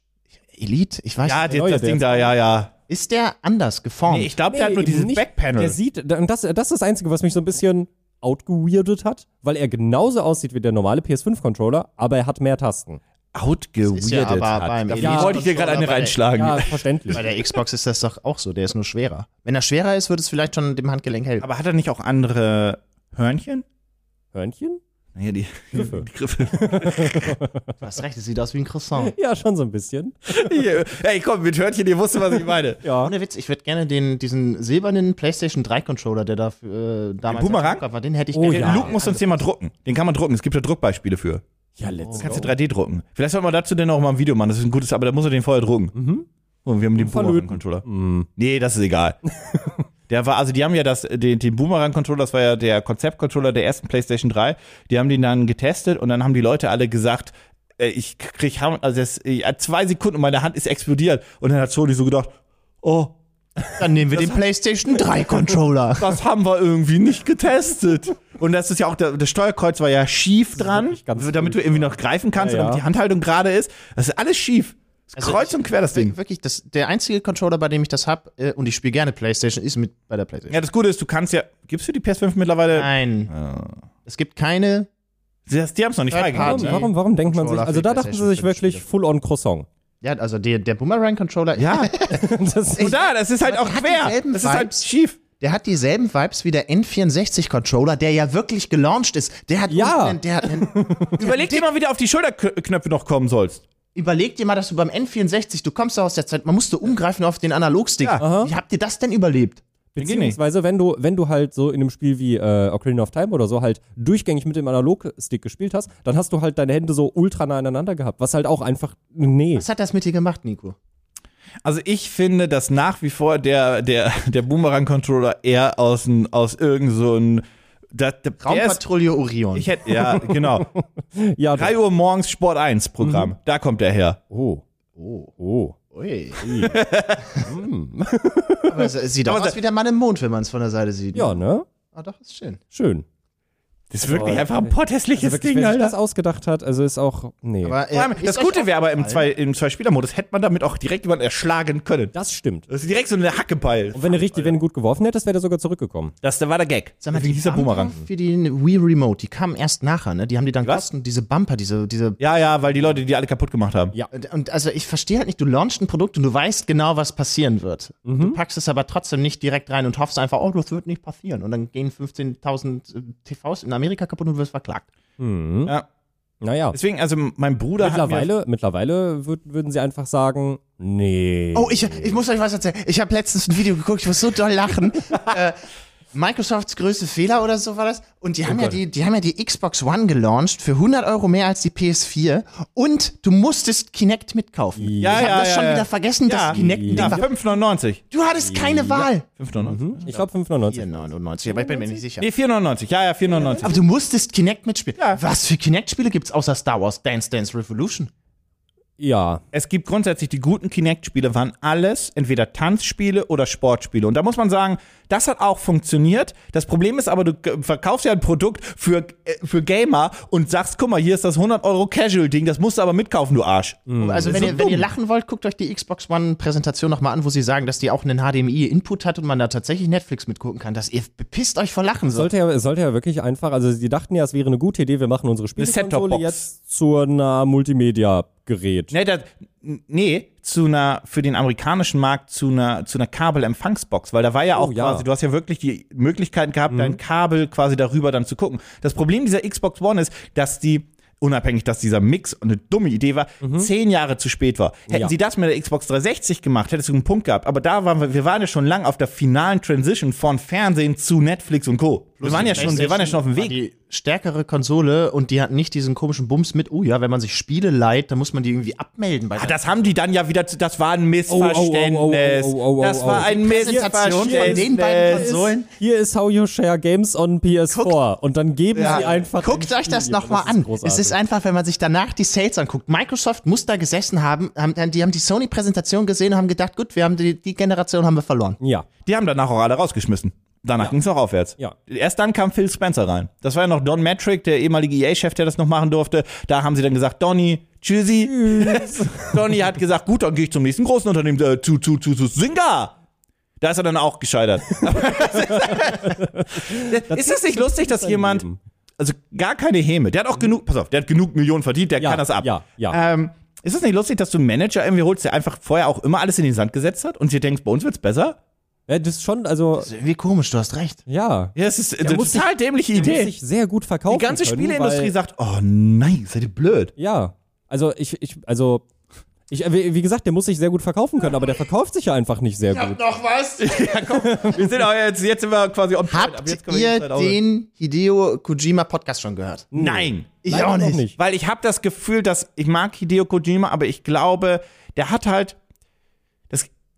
Elite, ich weiß ja, nicht, neue, das der Ding ist da, ja, ja. ist der anders geformt. Nee, ich glaube, der hat nur dieses nicht. Backpanel. Der sieht, und das, das ist das Einzige, was mich so ein bisschen outgeweirdet hat, weil er genauso aussieht wie der normale PS5-Controller, aber er hat mehr Tasten. outgeweirdet ja aber hat. beim Ja, wollte ich dir gerade eine bei der- reinschlagen. Ja, verständlich. Bei der Xbox ist das doch auch so, der ist nur schwerer. Wenn er schwerer ist, würde es vielleicht schon dem Handgelenk helfen. Aber hat er nicht auch andere Hörnchen? Hörnchen? Naja, die Griffe. Die Griffe. Du hast recht, es sieht aus wie ein Croissant. Ja, schon so ein bisschen. Hier, Ey, komm, mit Hörnchen, ihr wusstet, was ich meine. Ja. Ohne Witz, ich würde gerne den, diesen silbernen PlayStation 3 Controller, der da äh, damals Boomerang? war, den hätte ich Oh gerne. ja. Luke muss uns den mal drucken. Den kann man drucken. Es gibt ja Druckbeispiele für. Ja, let's Kannst go. du 3D drucken. Vielleicht sollten wir dazu denn auch mal ein Video machen. Das ist ein gutes, aber da muss er den vorher drucken. Mhm. Und wir haben den. Boomerang-Controller. Mhm. Nee, das ist egal. Der war, also die haben ja das, den, den Boomerang-Controller, das war ja der Konzept-Controller der ersten PlayStation 3. Die haben den dann getestet und dann haben die Leute alle gesagt, äh, ich krieg, Ham- also das, äh, zwei Sekunden und meine Hand ist explodiert. Und dann hat Sony so gedacht, oh, Dann nehmen wir den PlayStation 3 Controller. das haben wir irgendwie nicht getestet. Und das ist ja auch, der, das Steuerkreuz war ja schief dran, damit du irgendwie noch greifen kannst Ja, und damit ja. die Handhaltung gerade ist. Das ist alles schief. Das ist Also kreuz ich- und quer das Ding. Wirklich, das, der einzige Controller, bei dem ich das habe, äh, und ich spiele gerne PlayStation, ist mit bei der PlayStation. Ja, das Gute ist, du kannst ja, gibst du die PS5 mittlerweile? Nein. Es gibt keine. Die, die haben es noch nicht freigegeben. Ne? warum, warum denkt man sich, also für da dachten sie sich wirklich full-on Croissant. Ja, also der, der Boomerang-Controller, Ja, Das und da, das ist halt auch quer. Das ist halt schief. der hat dieselben Vibes wie der N64-Controller, der ja wirklich gelauncht ist. Der hat Ja. einen- der hat einen, Überleg dir mal, wie du auf die Schulterknöpfe noch kommen sollst. Überleg dir mal, dass du beim N64, du kommst ja aus der Zeit, man musste umgreifen auf den Analogstick. Ja. Wie habt ihr das denn überlebt? Beziehungsweise, wenn du, wenn du halt so in einem Spiel wie äh, Ocarina of Time oder so halt durchgängig mit dem Analogstick gespielt hast, dann hast du halt deine Hände so ultra nah aneinander gehabt, was halt auch einfach, nee. Was hat das mit dir gemacht, Nico? Also ich finde, dass nach wie vor der, der, der Boomerang-Controller eher aus, ein, aus irgend so ein da, da, der ist, Raumpatrouille Orion. ich hätte, ja, genau. Ja, 3 Uhr morgens Sport 1 Programm. Da kommt der her. oh, oh. oh. Ui. Aber es, sieht auch aus wie der Mann im Mond, wenn man es von der Seite sieht. Ja, ne? Ah, doch, ist schön. Schön. Das ist wirklich Aber- einfach ein potthässliches Also Ding, wer sich das Alter. ausgedacht hat, also ist auch, nee. Aber, äh, das Gute wäre aber im aufgefallen? zwei, im Zwei-Spieler-Modus hätte man damit auch direkt jemanden erschlagen können. das stimmt. Das ist direkt so eine Hackebeil. Und wenn du richtig, wenn du gut geworfen hättest, wäre der sogar zurückgekommen. Das da war der Gag. Sag mal, die dieser Boomerang. für die Wii Remote, die kamen erst nachher, ne? Die haben die dann Was? kosten, diese Bumper, diese, diese Ja, ja, weil die Leute die alle kaputt gemacht haben. Ja. Und- also ich verstehe halt nicht, du launchst ein Produkt und du weißt genau, was passieren wird. Du packst es aber trotzdem nicht direkt rein und hoffst einfach, oh, das wird nicht passieren. Und dann gehen 15.000 äh, TVs in Amerika kaputt und du wirst verklagt. Mhm. Ja. Naja. Deswegen, also mein Bruder hat mir Mittlerweile, mittlerweile würd, würden sie einfach sagen, nee. Oh, ich, ich muss euch was erzählen. Ich habe letztens ein Video geguckt, ich muss so doll lachen. äh, Microsofts größte Fehler oder so war das. Und die haben ja die, die haben ja die Xbox One gelauncht für 100 Euro mehr als die PS4. Und du musstest Kinect mitkaufen. Ja, ich habe ja, das ja, schon ja. wieder vergessen, Ja. dass Kinect ein ja, Ding war. 5,99. Du hattest keine Wahl. 5,99. ich glaube 5,99. 4,99, aber ich bin mir nicht sicher. Nee, 4,99. Ja, ja, 4,99. Aber du musstest Kinect mitspielen. Ja. Was für Kinect-Spiele gibt's außer Star Wars Dance Dance Revolution? Ja. es gibt grundsätzlich die guten Kinect-Spiele, waren alles entweder Tanzspiele oder Sportspiele. Und da muss man sagen, das hat auch funktioniert. Das Problem ist aber, du verkaufst ja ein Produkt für, äh, für Gamer und sagst, guck mal, hier ist das 100 Euro Casual-Ding, das musst du aber mitkaufen, du Arsch. Also, wenn so ihr, wenn ihr lachen wollt, guckt euch die Xbox One-Präsentation nochmal an, wo sie sagen, dass die auch einen HDMI-Input hat und man da tatsächlich Netflix mitgucken kann. Dass ihr bepisst euch vor Lachen. So. Sollte ja, es sollte ja wirklich einfach, also sie dachten ja, es wäre eine gute Idee, wir machen unsere Set-Top-Box. jetzt zu einer Multimedia-Gerät. Nee, das, nee, zu einer, für den amerikanischen Markt zu einer, zu einer Kabelempfangsbox, weil da war ja auch Oh, ja. quasi, du hast ja wirklich die Möglichkeit gehabt, dein Kabel quasi darüber dann zu gucken. Das Problem dieser Xbox One ist, dass die, unabhängig, dass dieser Mix eine dumme Idee war, zehn Jahre zu spät war. Hätten Ja. sie das mit der Xbox 360 gemacht, hättest du einen Punkt gehabt. Aber da waren wir, wir waren ja schon lang auf der finalen Transition von Fernsehen zu Netflix und Co. Wir waren ja schon, wir waren ja schon auf dem Weg. Stärkere Konsole und die hat nicht diesen komischen Bums mit, oh ja, wenn man sich Spiele leiht, dann muss man die irgendwie abmelden. Bei Ah, das haben die dann ja wieder, zu- das war ein Missverständnis. oh, oh, oh, oh, das oh, war oh. ein Präsentation von Missverständnis. den beiden Konsolen. Hier ist How You Share Games on PS4 und dann geben Ja. sie einfach. Guckt euch das nochmal an. großartig. Es ist einfach, wenn man sich danach die Sales anguckt. Microsoft muss da gesessen haben, haben die haben die Sony-Präsentation gesehen und haben gedacht, gut, wir haben die, die Generation haben wir verloren. Ja. Die haben danach auch alle rausgeschmissen. Danach ging es auch aufwärts. Ja. Erst dann kam Phil Spencer rein. Das war ja noch Don Metric, der ehemalige EA-Chef, der das noch machen durfte. Da haben sie dann gesagt, Donny, tschüssi. Donny hat gesagt, gut, dann gehe ich zum nächsten großen Unternehmen, äh, zu, zu, zu, zu Singa. Da ist er dann auch gescheitert. ist das nicht lustig, dass jemand, Leben. also gar keine Häme, der hat auch genug, pass auf, der hat genug Millionen verdient, der Ja, kann das ab. ja, ja. Ähm, ist es nicht lustig, dass du einen Manager irgendwie holst, der einfach vorher auch immer alles in den Sand gesetzt hat und dir denkst, bei uns wird's besser? Ja. Das ist schon, also, Das ist irgendwie komisch, du hast recht. ja. Ja, es ist eine muss total dämliche Die muss Idee. sich sehr gut verkaufen. Die ganze können, Spieleindustrie weil, sagt, oh nein, seid ihr blöd. Ja. Also, ich, ich, also. Ich, wie wie gesagt, der muss sich sehr gut verkaufen können, aber der verkauft sich ja einfach nicht sehr gut. Noch was? Wir sind aber jetzt, jetzt sind wir quasi on Habt ihr den Hideo Kojima Podcast schon gehört? Nein. Ich Leider auch noch nicht. Weil ich habe das Gefühl, dass ich mag Hideo Kojima, aber ich glaube, der hat halt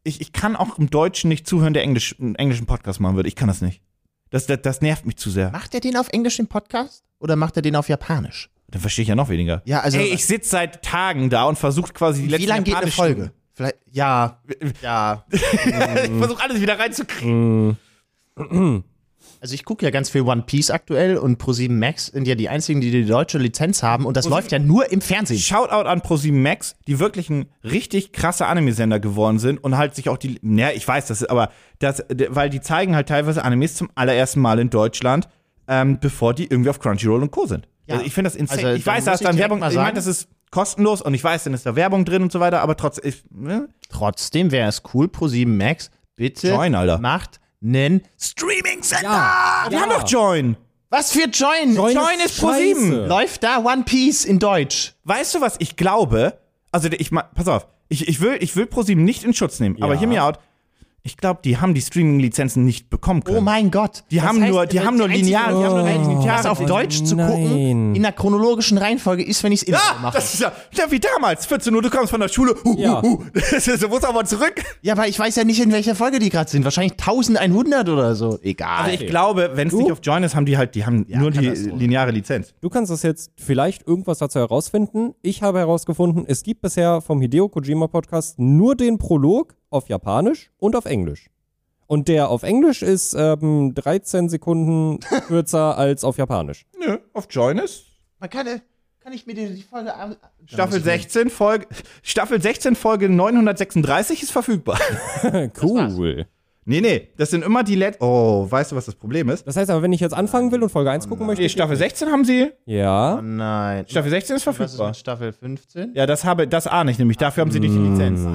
ich, ich kann auch im Deutschen nicht zuhören, der Englisch, einen englischen Podcast machen würde. Ich kann das nicht. Das, das, das nervt mich zu sehr. Macht er den auf Englisch im Podcast oder macht er den auf Japanisch? Dann versteche ich ja noch weniger. Ja, also- Ey, ich sitze seit Tagen da und versuche quasi die letzten Wie lange geht eine Folge? Vielleicht, ja, ja. ich versuche alles wieder reinzukriegen. Also ich gucke ja ganz viel One Piece aktuell und Pro7 Max sind ja die einzigen, die die deutsche Lizenz haben und das läuft ja nur im Fernsehen. Shoutout an Pro7 Max, die wirklich ein richtig krasser Anime-Sender geworden sind und halt sich auch die, ja, ich weiß, das ist, aber das, weil die zeigen halt teilweise Animes zum allerersten Mal in Deutschland, ähm, bevor die irgendwie auf Crunchyroll und Co. sind. Ja. Also ich finde das insane. Also, ich weiß, da ist dann Werbung, ich meine, das ist kostenlos und ich weiß, dann ist da Werbung drin und so weiter, aber trotzdem, ich, ne? Trotzdem wäre es cool, Pro7 Max, bitte Join, Alter. Macht einen Streaming-Sender. Ja. wir haben doch Join. Was für Join? Join Join ist. Pro7. Läuft da One Piece in Deutsch? Weißt du, was ich glaube? Also, ich pass auf, ich, ich will, ich will ProSieben nicht in Schutz nehmen, aber Ja. hear me out. Ich glaube, die haben die Streaming-Lizenzen nicht bekommen können. Oh mein Gott. Die Das haben heißt, nur- die haben nur einzige linear- die haben nur lineare das auf. Deutsch zu Nein. gucken, in der chronologischen Reihenfolge ist, wenn ich es Ah, mache. das ist ja, ja wie damals. 14 Uhr, du kommst von der Schule. Hu, Ja. hu, hu. Das ist, du musst aber zurück. Ja, aber ich weiß ja nicht, in welcher Folge die gerade sind. Wahrscheinlich 1100 oder so. Egal. Also ich glaube, wenn es nicht auf Join ist, haben die halt, die haben nur kann die lineare Lizenz. Du kannst das jetzt vielleicht irgendwas dazu herausfinden. Ich habe herausgefunden, es gibt bisher vom Hideo Kojima Podcast nur den Prolog auf Japanisch und auf Englisch. Und der auf Englisch ist ähm, 13 Sekunden kürzer als auf Japanisch. Nö, auf Join ist Man kann, äh, kann ich mir die, die Folge an- Staffel 16, Folge, Staffel 16, Folge 936 ist verfügbar. cool. nee, nee, das sind immer die Let Oh, weißt du, was das Problem ist? Das heißt aber, wenn ich jetzt anfangen will und Folge 1 gucken möchte. Nee, Staffel 16 haben sie. Ja. Oh nein. Staffel 16 ist Was ist verfügbar. Staffel 15? Ja, das habe, das ahne ich nämlich. Dafür haben sie nicht die Lizenz.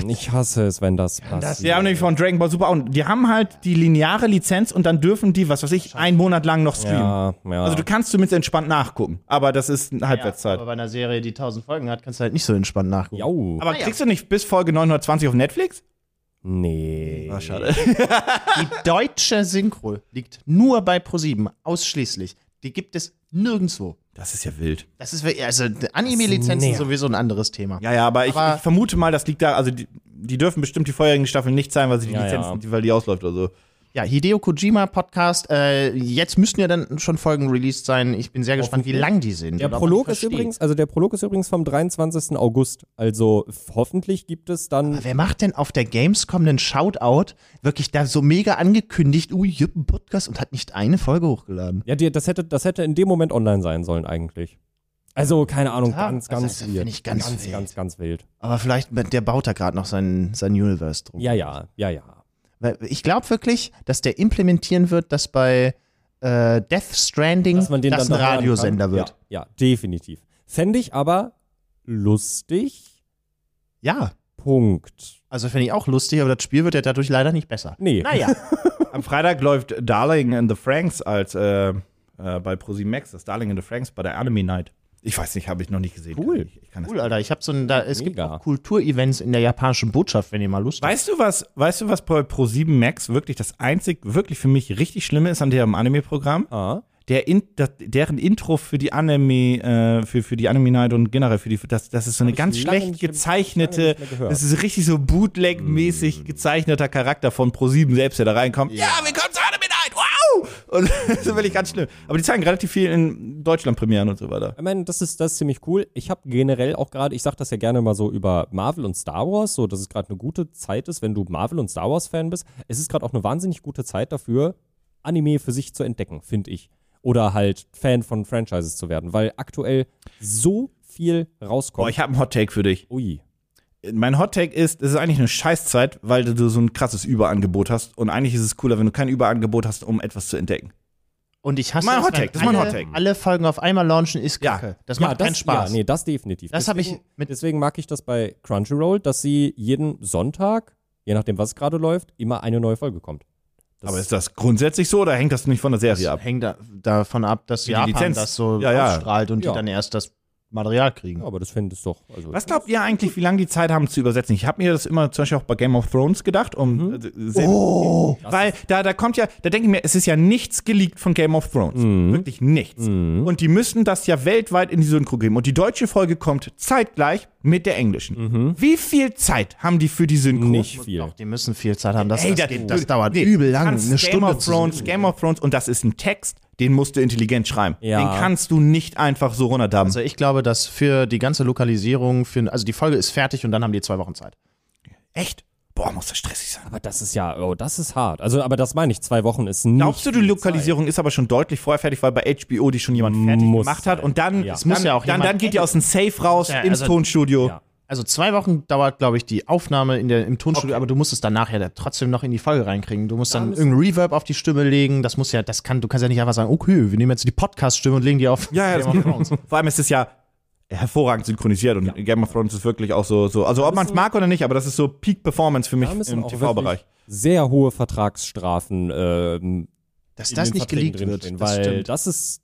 Ich Ich hasse es, wenn das passiert. Die haben nämlich von Dragon Ball Super und die haben halt die lineare Lizenz und dann dürfen die, was weiß ich, einen Monat lang noch streamen. ja, ja. Also du kannst zumindest entspannt nachgucken, aber das ist eine Halbwertszeit. Aber bei einer Serie, die 1000 Folgen hat, kannst du halt nicht so entspannt nachgucken. Jau. aber kriegst du nicht bis Folge 920 auf Netflix? nee. Ah, schade. Die deutsche Synchro liegt nur bei ProSieben, ausschließlich. Die gibt es nirgendwo. Das ist ja wild. Das ist wirklich- also Anime-Lizenzen sowieso ein anderes Thema. Ja, ja, aber, ich, Aber- ich vermute mal, das liegt da, also die, die dürfen bestimmt die vorherigen Staffeln nicht sein, weil sie die Ja, Lizenzen, ja. die- weil die ausläuft oder so. Ja, Hideo Kojima Podcast. Äh, jetzt müssten ja dann schon Folgen released sein. Ich bin sehr gespannt, wie lang die sind. Der Prolog ist übrigens, also der Prolog ist übrigens vom 23. August. Also hoffentlich gibt es dann. Wer macht denn auf der Gamescom einen Shoutout? Wirklich da so mega angekündigt, hab einen Podcast und hat nicht eine Folge hochgeladen. Ja, die, das hätte, das hätte in dem Moment online sein sollen eigentlich. Also keine Ahnung, Ja, ganz, ganz ist- finde weird. ich ganz ganz, wild. ganz, ganz wild. Aber vielleicht, der baut da gerade noch sein, sein Universe drum. Ja, ja, ja, ja. Ich glaube wirklich, dass der implementieren wird, dass bei äh, Death Stranding Dass man den das dann ein Radiosender wird. Ja, ja, definitiv. Fände ich aber lustig. Ja. Punkt. Also finde ich auch lustig, aber das Spiel wird ja dadurch leider nicht besser. Nee. Naja. Am Freitag läuft Darling in the Franks als äh, äh, bei ProSieben Max, das Darling in the Franks bei der Anime Night. Ich weiß nicht, habe ich noch nicht gesehen. Cool. Ich, ich kann das Cool, Alter. Ich habe so ein, da, es gibt Mega. auch Kulturevents in der japanischen Botschaft, wenn ihr mal Lust habt. Weißt du was, weißt du was bei Pro7 Max wirklich das einzig wirklich für mich richtig Schlimme ist an deren Anime-Programm? Ah. Der in, das, deren Intro für die Anime, äh, für, für die Anime Night und generell für die, das, das ist so eine ganz schlecht gezeichnete, das ist richtig so Bootleg-mäßig gezeichneter Charakter von Pro7 selbst, der da reinkommt. Ja, wir kommen zur Anime Night, wow! Und das ist wirklich ganz schlimm. Aber die zeigen relativ viel in Deutschland Premieren und so weiter. Ich meine, das ist, das ist ziemlich cool. Ich habe generell auch gerade, ich sage das ja gerne mal so über Marvel und Star Wars, so dass es gerade eine gute Zeit ist, wenn du Marvel und Star Wars Fan bist. Es ist gerade auch eine wahnsinnig gute Zeit dafür, Anime für sich zu entdecken, finde ich. Oder halt Fan von Franchises zu werden, weil aktuell so viel rauskommt. Boah, ich habe einen Hot Take für dich. Ui. Mein Hot Take ist, es ist eigentlich eine Scheißzeit, weil du so ein krasses Überangebot hast. Und eigentlich ist es cooler, wenn du kein Überangebot hast, um etwas zu entdecken. Und ich hasse Mein es, Hot Take, das ist mein alle, Hot Take. Alle Folgen auf einmal launchen ist Ja. kacke. Das ja, macht das, keinen Spaß. Ja, nee, das definitiv. Das habe ich Deswegen- mit Deswegen mag ich das bei Crunchyroll, dass sie jeden Sonntag, je nachdem, was gerade läuft, immer eine neue Folge kommt. Das Aber ist das grundsätzlich so oder hängt das nicht von der Serie ab? hängt da, davon ab, dass die Japan Lizenz. das so Ja, ja. ausstrahlt und Ja. die dann erst das Material kriegen. Ja, aber das finde ich doch. Also, Was glaubt ihr eigentlich, wie lange die Zeit haben zu übersetzen? Ich habe mir das immer zum Beispiel auch bei Game of Thrones gedacht, um äh, selber- Oh! weil da, da kommt ja, da denke ich mir, es ist ja nichts geleakt von Game of Thrones. Wirklich nichts. Und die müssen das ja weltweit in die Synchro geben. Und die deutsche Folge kommt zeitgleich mit der englischen. Wie viel Zeit haben die für die Synchro? nicht viel. Doch, die müssen viel Zeit haben. Das, Ey, das, das du- dauert nee, übel lang. Eine Game Stunde of Thrones. Game of Thrones und das ist ein Text, den musst du intelligent schreiben. Ja. Den kannst du nicht einfach so runterdampfen. Also ich glaube, dass für die ganze Lokalisierung, für, also die Folge ist fertig und dann haben die zwei Wochen Zeit. Echt? Boah, muss das stressig sein. Aber das ist ja, oh, das ist hart. Also, aber das meine ich, zwei Wochen ist nicht. Glaubst du, die Lokalisierung ist aber schon deutlich vorher fertig, weil bei HBO die schon jemand fertig Muss gemacht hat und dann, Ja. Es muss dann, ja auch dann, jemand dann geht die aus dem Safe raus Ja, ins also- Tonstudio. Ja. Also zwei Wochen dauert, glaube ich, die Aufnahme in der, im Tonstudio, aber du musst es dann nachher da trotzdem noch in die Folge reinkriegen. Du musst dann müssen- irgendeinen Reverb auf die Stimme legen. Das muss ja, das kann, du kannst ja nicht einfach sagen, okay, wir nehmen jetzt die Podcast-Stimme und legen die auf. Ja, ja, das Game of Thrones. Vor allem ist es ja hervorragend synchronisiert und Game of Thrones ist wirklich auch so, so also ob man es mag oder nicht, aber das ist so Peak Performance für mich Da im TV-Bereich. Sehr hohe Vertragsstrafen ähm, Dass in das den nicht Verträgen geleakt wird, das weil stimmt. das ist.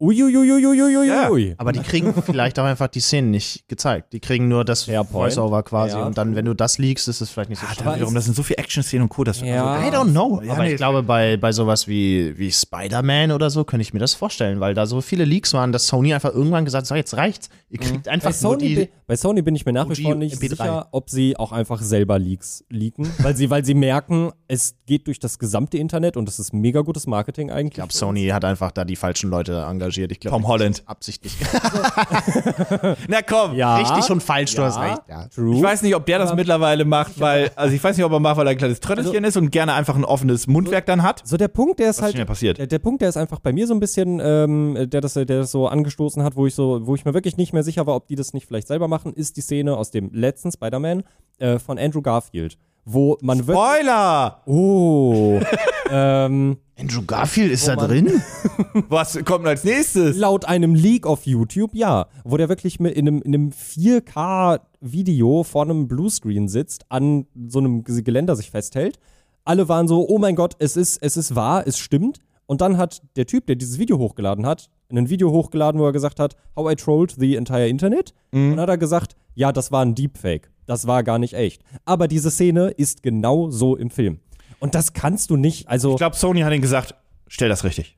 Uiuiuiuiuiui. Aber die kriegen vielleicht auch einfach die Szenen nicht gezeigt. Die kriegen nur das. Voice-Over quasi. Ja, und dann, wenn du das liegst, ist es vielleicht nicht so Ah, schlimm. wiederum, das sind so viele Action-Szenen und Co. Das, Ja. also, I don't know. Ja, aber nee. ich glaube, bei, bei sowas wie, wie Spider-Man oder so, könnte ich mir das vorstellen, weil da so viele Leaks waren, dass Sony einfach irgendwann gesagt hat, so jetzt reicht's. Ihr kriegt Bei einfach nur Sony, die. bei Sony bin ich mir nach wie vor nicht MP3. sicher, ob sie auch einfach selber Leaks leaken, weil sie, weil sie merken, es geht durch das gesamte Internet und das ist mega gutes Marketing eigentlich. Ich glaube, Sony hat einfach da die falschen Leute engagiert. Ich glaube, Tom Holland. absichtlich. Na komm. ja, Richtig und falsch, du ja, hast recht. Ja. True. Ich weiß nicht, ob der das mittlerweile macht, weil, also ich weiß nicht, ob er macht, weil er ein kleines Tröttelchen ist und gerne einfach ein offenes Mundwerk dann hat. so der Punkt, der ist Was halt passiert? Der, der Punkt, der ist einfach bei mir so ein bisschen, ähm, der, das, der das so angestoßen hat, wo ich so, wo ich mir wirklich nicht mehr sicher war, ob die das nicht vielleicht selber machen, ist die Szene aus dem letzten Spider-Man äh, von Andrew Garfield, wo man wirklich. Spoiler! Oh. ähm, Andrew Garfield ist da drin? Was kommt als nächstes? laut einem Leak auf YouTube, ja. Wo der wirklich mit in einem, in einem 4K-Video vor einem Bluescreen sitzt, an so einem Geländer sich festhält. Alle waren so, oh mein Gott, es ist, es ist wahr, es stimmt. Und dann hat der Typ, der dieses Video hochgeladen hat, ein Video hochgeladen, wo er gesagt hat, how I trolled the entire Internet. Und dann hat er gesagt, ja, das war ein Deepfake. Das war gar nicht echt. Aber diese Szene ist genau so im Film. Und das kannst du nicht, also Ich glaube, Sony hat ihm gesagt, stell das richtig.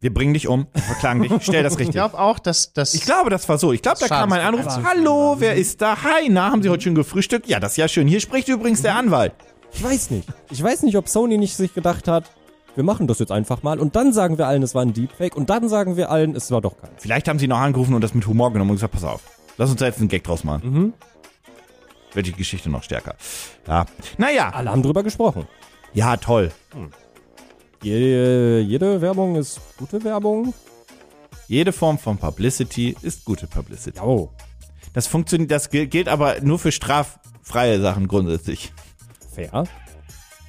Wir bringen dich um, wir verklagen dich, stell das Ich richtig. glaube auch, dass das. Ich glaube, das war so. Ich glaube, da kam ein Anruf. Hallo, wer ist da? Hi, na, haben Sie heute schon gefrühstückt? Ja, das ist ja schön. Hier spricht übrigens der Anwalt. Ich weiß nicht. Ich weiß nicht, ob Sony nicht sich gedacht hat, wir machen das jetzt einfach mal und dann sagen wir allen, es war ein Deepfake und dann sagen wir allen, es war doch kein. Vielleicht haben Sie noch angerufen und das mit Humor genommen und gesagt, pass auf, lass uns da jetzt einen Gag draus machen. Mhm. Wird die Geschichte noch stärker. Ja. Naja, Alle haben drüber gesprochen. ja, toll. Jede, jede Werbung ist gute Werbung. Jede Form von Publicity ist gute Publicity. Oh. Das funktioniert, das gilt aber nur für straffreie Sachen grundsätzlich. Fair.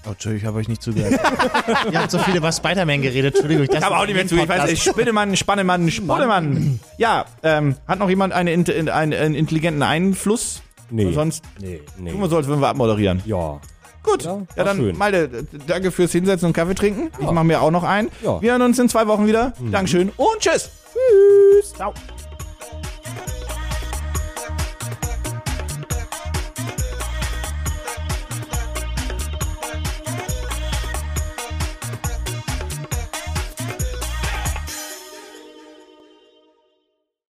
Oh, Entschuldigung, ich habe euch nicht zugehört. Ihr habt so viel über Spider-Man geredet. Entschuldigung. Ich habe auch nicht mehr zu. Ich weiß, ich Spinnemann, Spannemann, Spunnemann. Ja, ähm, hat noch jemand eine, einen, einen intelligenten Einfluss? Nee. Sonst Nee, nee. tun wir so, als würden wir abmoderieren. Ja. Gut, Ja, ja, dann schön. Malte, danke fürs Hinsetzen und Kaffee trinken. Ich mache mir auch noch einen. Ja. Wir hören uns in zwei Wochen wieder. Dankeschön und tschüss. Tschüss. Ciao.